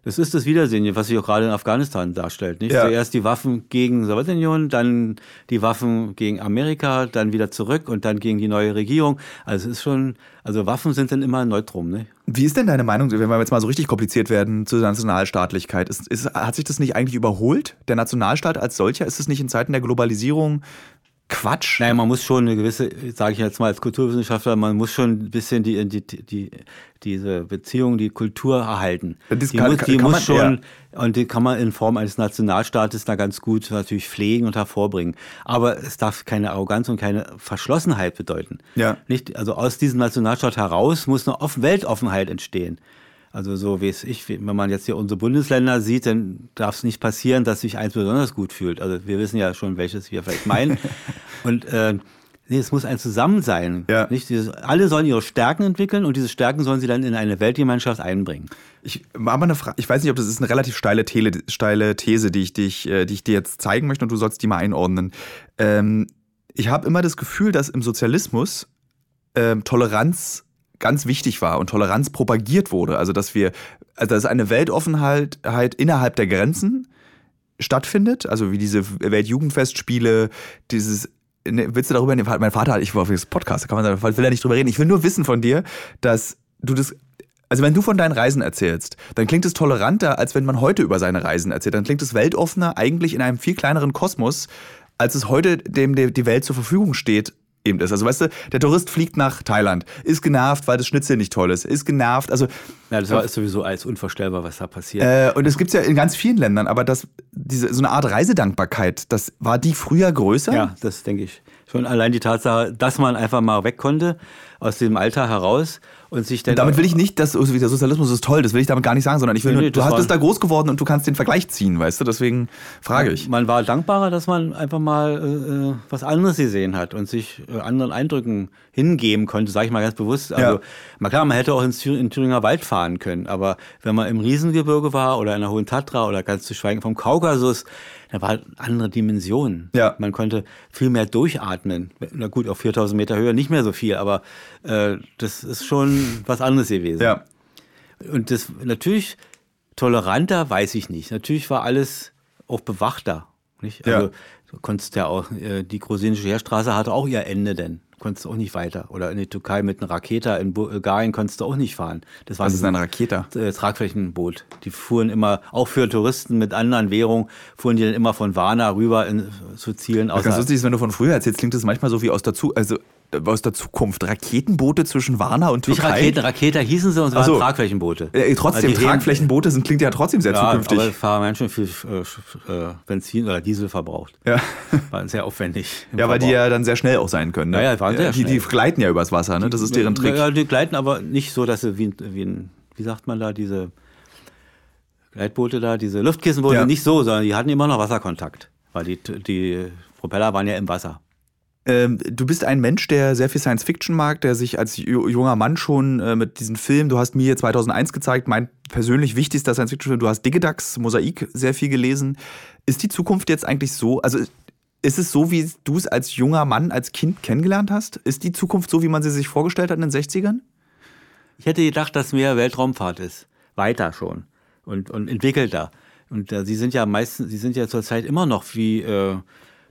Das ist das Wiedersehen, was sich auch gerade in Afghanistan darstellt. Nicht? Ja. Zuerst die Waffen gegen die Sowjetunion, dann die Waffen gegen Amerika, dann wieder zurück und dann gegen die neue Regierung. Also es ist schon, also Waffen sind dann immer ein Neutrum. Ne? Wie ist denn deine Meinung, wenn wir jetzt mal so richtig kompliziert werden zur Nationalstaatlichkeit? Ist, ist, hat sich das nicht eigentlich überholt? Der Nationalstaat als solcher, ist es nicht in Zeiten der Globalisierung Quatsch? Naja, man muss schon eine gewisse, sage ich jetzt mal als Kulturwissenschaftler, man muss schon ein bisschen die, die, die, diese Beziehung, die Kultur erhalten. Das die kann- muss, die kann muss man- schon, und die kann man in Form eines Nationalstaates da ganz gut natürlich pflegen und hervorbringen. Aber es darf keine Arroganz und keine Verschlossenheit bedeuten. Ja. Nicht, also aus diesem Nationalstaat heraus muss eine Off Weltoffenheit entstehen. Also so wie es ich, wenn man jetzt hier unsere Bundesländer sieht, dann darf es nicht passieren, dass sich eins besonders gut fühlt. Also wir wissen ja schon, welches wir vielleicht meinen. und äh, nee, es muss ein Zusammensein. Ja. Nicht? Dieses, alle sollen ihre Stärken entwickeln und diese Stärken sollen sie dann in eine Weltgemeinschaft einbringen. Ich aber eine Frage, ich weiß nicht, ob das ist eine relativ steile, Tele, steile These, die ich, dich, äh, die ich dir jetzt zeigen möchte und du sollst die mal einordnen. Ähm, ich habe immer das Gefühl, dass im Sozialismus ähm, Toleranz ganz wichtig war und Toleranz propagiert wurde. Also dass wir, also dass eine Weltoffenheit innerhalb der Grenzen stattfindet, also wie diese Weltjugendfestspiele, dieses Ne, willst du darüber? Mein Vater, ich war auf das Podcast, da kann man, da will er nicht drüber reden. Ich will nur wissen von dir, dass du das also wenn du von deinen Reisen erzählst, dann klingt es toleranter, als wenn man heute über seine Reisen erzählt. Dann klingt es weltoffener, eigentlich in einem viel kleineren Kosmos, als es heute dem die Welt zur Verfügung steht, eben ist. Also weißt du, der Tourist fliegt nach Thailand, ist genervt, weil das Schnitzel nicht toll ist, ist genervt. Also Ja, das war, ist sowieso alles unvorstellbar, was da passiert. äh, und es gibt's ja in ganz vielen Ländern, aber das diese so eine Art Reisedankbarkeit, das war die früher größer? Ja, das denke ich. Schon allein die Tatsache, dass man einfach mal weg konnte aus dem Alter heraus und sich dann. Und damit will ich nicht, dass der Sozialismus ist toll, das will ich damit gar nicht sagen, sondern ich will Nee, nur, nee, du hast bist da groß geworden und du kannst den Vergleich ziehen, weißt du? Deswegen frage ich. Man war dankbarer, dass man einfach mal äh, äh, was anderes gesehen hat und sich äh, anderen Eindrücken hingeben konnte, sage ich mal ganz bewusst. Also, Ja. klar, man hätte auch ins in Thüringer Wald fahren können, aber wenn man im Riesengebirge war oder in der Hohen Tatra oder ganz zu schweigen vom Kaukasus, da war eine andere Dimension. Ja. Man konnte viel mehr durchatmen. Na gut, auf 4000 Meter Höhe nicht mehr so viel, aber äh, das ist schon was anderes gewesen. Ja. Und das natürlich toleranter, weiß ich nicht. Natürlich war alles auch bewachter. Nicht? Also Ja. du konntest ja auch, äh, die grusinische Heerstraße hatte auch ihr Ende denn. Du konntest auch nicht weiter. Oder in die Türkei mit einem Raketa, in Bulgarien konntest du auch nicht fahren. Das war Was ist eine Raketa? äh, Tragflächenboot. Die fuhren immer, auch für Touristen mit anderen Währungen, fuhren die dann immer von Varna rüber in, zu Zielen ganz lustig ist, wenn du von früher erzählst, klingt das manchmal so wie aus der, Zu also, äh, aus der Zukunft. Raketenboote zwischen Warna und Nicht Türkei. Rakete, hießen sie und es waren so. Tragflächenboote. Äh, trotzdem, Also Tragflächenboote sind, klingt ja trotzdem sehr Ja, zukünftig. aber fahren Menschen viel äh, äh, Benzin oder Diesel verbraucht. ja. War sehr aufwendig. ja, weil die ja dann sehr schnell auch sein können. Ne? Ja, ja, waren sehr die, die gleiten ja übers Wasser, ne? Das ist deren Trick. Ja, die gleiten aber nicht so, dass sie wie, ein- wie ein, wie sagt man da, diese Gleitboote da, diese Luftkissenboote, Ja. nicht so, sondern die hatten immer noch Wasserkontakt. Weil die, die Propeller waren ja im Wasser. Ähm, du bist ein Mensch, der sehr viel Science Fiction mag, der sich als ju- junger Mann schon äh, mit diesen Filmen, du hast mir 2001 gezeigt, mein persönlich wichtigster Science Fiction Film, du hast Digidax, Mosaik sehr viel gelesen. Ist die Zukunft jetzt eigentlich so, also ist es so, wie du es als junger Mann, als Kind kennengelernt hast? Ist die Zukunft so, wie man sie sich vorgestellt hat in den 60ern? Ich hätte gedacht, dass mehr Weltraumfahrt ist. Weiter schon. Und, und entwickelter. Und äh, sie sind ja meistens, sie sind ja zurzeit immer noch wie, äh,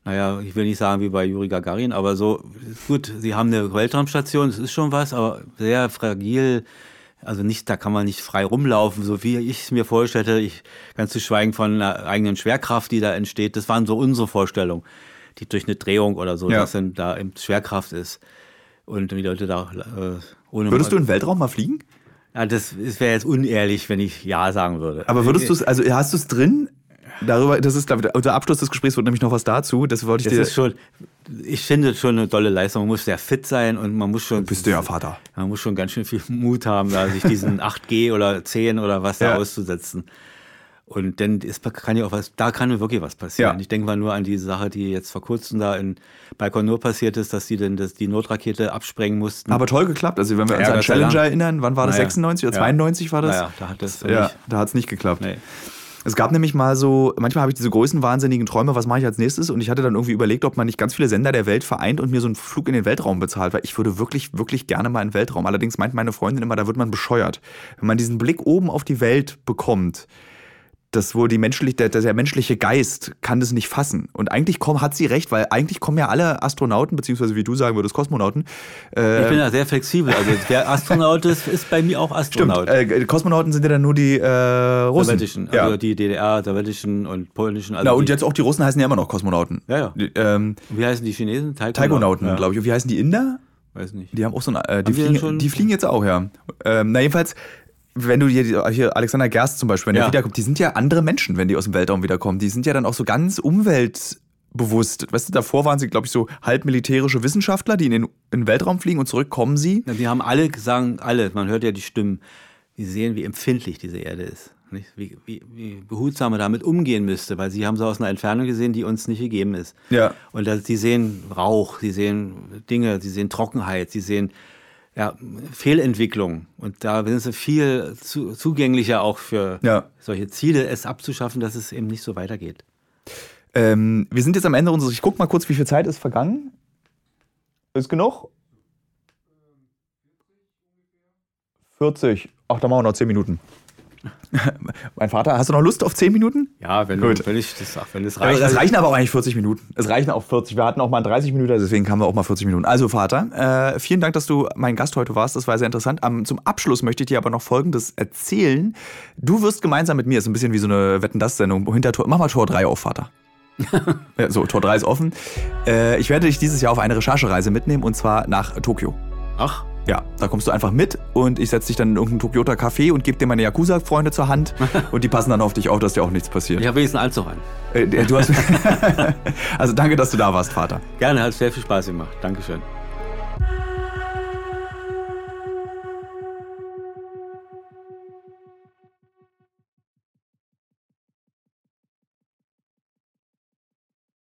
naja, ich will nicht sagen wie bei Juri Gagarin, aber so, gut, sie haben eine Weltraumstation, das ist schon was, aber sehr fragil. Also nicht, da kann man nicht frei rumlaufen, so wie ich es mir vorstellte. Ich ganz zu schweigen von einer eigenen Schwerkraft, die da entsteht. Das waren so unsere Vorstellungen, die durch eine Drehung oder so, Ja. dass dann da Schwerkraft ist. Und die Leute da äh, ohne. Würdest du in den Weltraum mal fliegen? Ja, das, das wäre jetzt unehrlich, wenn ich Ja sagen würde. Aber würdest du es, also hast du es drin? Darüber, das ist, glaube ich, unter Abschluss des Gesprächs wird nämlich noch was dazu. Das wollte ich Das dir. ist schon, ich finde schon eine tolle Leistung. Man muss sehr fit sein und man muss schon. bist du ja Vater. Man muss schon ganz schön viel Mut haben, da sich diesen 8G oder 10 oder was da Ja. auszusetzen. Und denn es kann ja auch was, da kann wirklich was passieren. Ja. Ich denke mal nur an die Sache, die jetzt vor kurzem da in Baikonur passiert ist, dass die denn das, die Notrakete absprengen mussten. Aber toll geklappt. Also wenn wir uns Ja, an Challenger erinnern, wann war das? Naja. 96 oder Ja. 92 war das? Naja, da hat ja, nicht- da hat es nicht geklappt. Nee. Es gab nämlich mal so, manchmal habe ich diese größten wahnsinnigen Träume, was mache ich als nächstes? Und ich hatte dann irgendwie überlegt, ob man nicht ganz viele Sender der Welt vereint und mir so einen Flug in den Weltraum bezahlt, weil ich würde wirklich, wirklich gerne mal in den Weltraum. Allerdings meint meine Freundin immer, da wird man bescheuert. Wenn man diesen Blick oben auf die Welt bekommt, das wohl die menschliche, der, der menschliche Geist kann das nicht fassen. Und eigentlich komm, hat sie recht, weil eigentlich kommen ja alle Astronauten, beziehungsweise wie du sagen würdest, Kosmonauten. Äh, Ich bin da sehr flexibel. Also der Astronaut ist, ist bei mir auch stimmt, Astronaut. äh, Kosmonauten sind ja dann nur die äh, Russen. Sowjetischen, ja. also die DDR, sowjetischen und polnischen. Also Na, und jetzt auch die Russen heißen ja immer noch Kosmonauten. Ja, ja. Die, ähm, wie heißen die Chinesen? Taikonauten, Taigonauten, ja, glaube ich. Und wie heißen die Inder? Weiß nicht. Die haben auch so eine, äh, die, fliegen, die fliegen jetzt auch, ja. Ähm, na, jedenfalls, wenn du hier, hier Alexander Gerst zum Beispiel, wenn der Ja. wiederkommt, die sind ja andere Menschen, wenn die aus dem Weltraum wiederkommen. Die sind ja dann auch so ganz umweltbewusst. Weißt du, davor waren sie, glaube ich, so halb militärische Wissenschaftler, die in den, in den Weltraum fliegen und zurückkommen sie. Na, Die haben alle, sagen alle, man hört ja die Stimmen, die sehen, wie empfindlich diese Erde ist. Wie, wie, wie behutsam man damit umgehen müsste, weil sie haben sie aus einer Entfernung gesehen, die uns nicht gegeben ist. Ja. Und das, sie sehen Rauch, sie sehen Dinge, sie sehen Trockenheit, sie sehen ja, Fehlentwicklung. Und da sind sie viel zu, zugänglicher auch für Ja. solche Ziele, es abzuschaffen, dass es eben nicht so weitergeht. Ähm, wir sind jetzt am Ende unseres, ich guck mal kurz, wie viel Zeit ist vergangen. Ist genug? 40. Ach, da machen wir noch 10 Minuten. mein Vater, hast du noch Lust auf 10 Minuten? Ja, wenn, Gut. wenn ich das sag, wenn Aber reicht. es reichen aber auch eigentlich 40 Minuten. Es reichen auch 40. Wir hatten auch mal 30 Minuten, also deswegen kamen wir auch mal 40 Minuten. Also Vater, äh, vielen Dank, dass du mein Gast heute warst. Das war sehr interessant. Am, zum Abschluss möchte ich dir aber noch Folgendes erzählen. Du wirst gemeinsam mit mir, ist ein bisschen wie so eine Wetten-Das-Sendung, hinter Tor, mach mal Tor 3 auf, Vater. ja, so, Tor 3 ist offen. Äh, ich werde dich dieses Jahr auf eine Recherchereise mitnehmen und zwar nach Tokio. Ach, Ja, da kommst du einfach mit und ich setze dich dann in irgendein Tokyota Café und gebe dir meine Yakuza-Freunde zur Hand und die passen dann auf dich auf, dass dir auch nichts passiert. ich habe wenigstens einen Anzug an. Äh, du hast also danke, dass du da warst, Vater. Gerne, hat sehr viel Spaß gemacht. Dankeschön.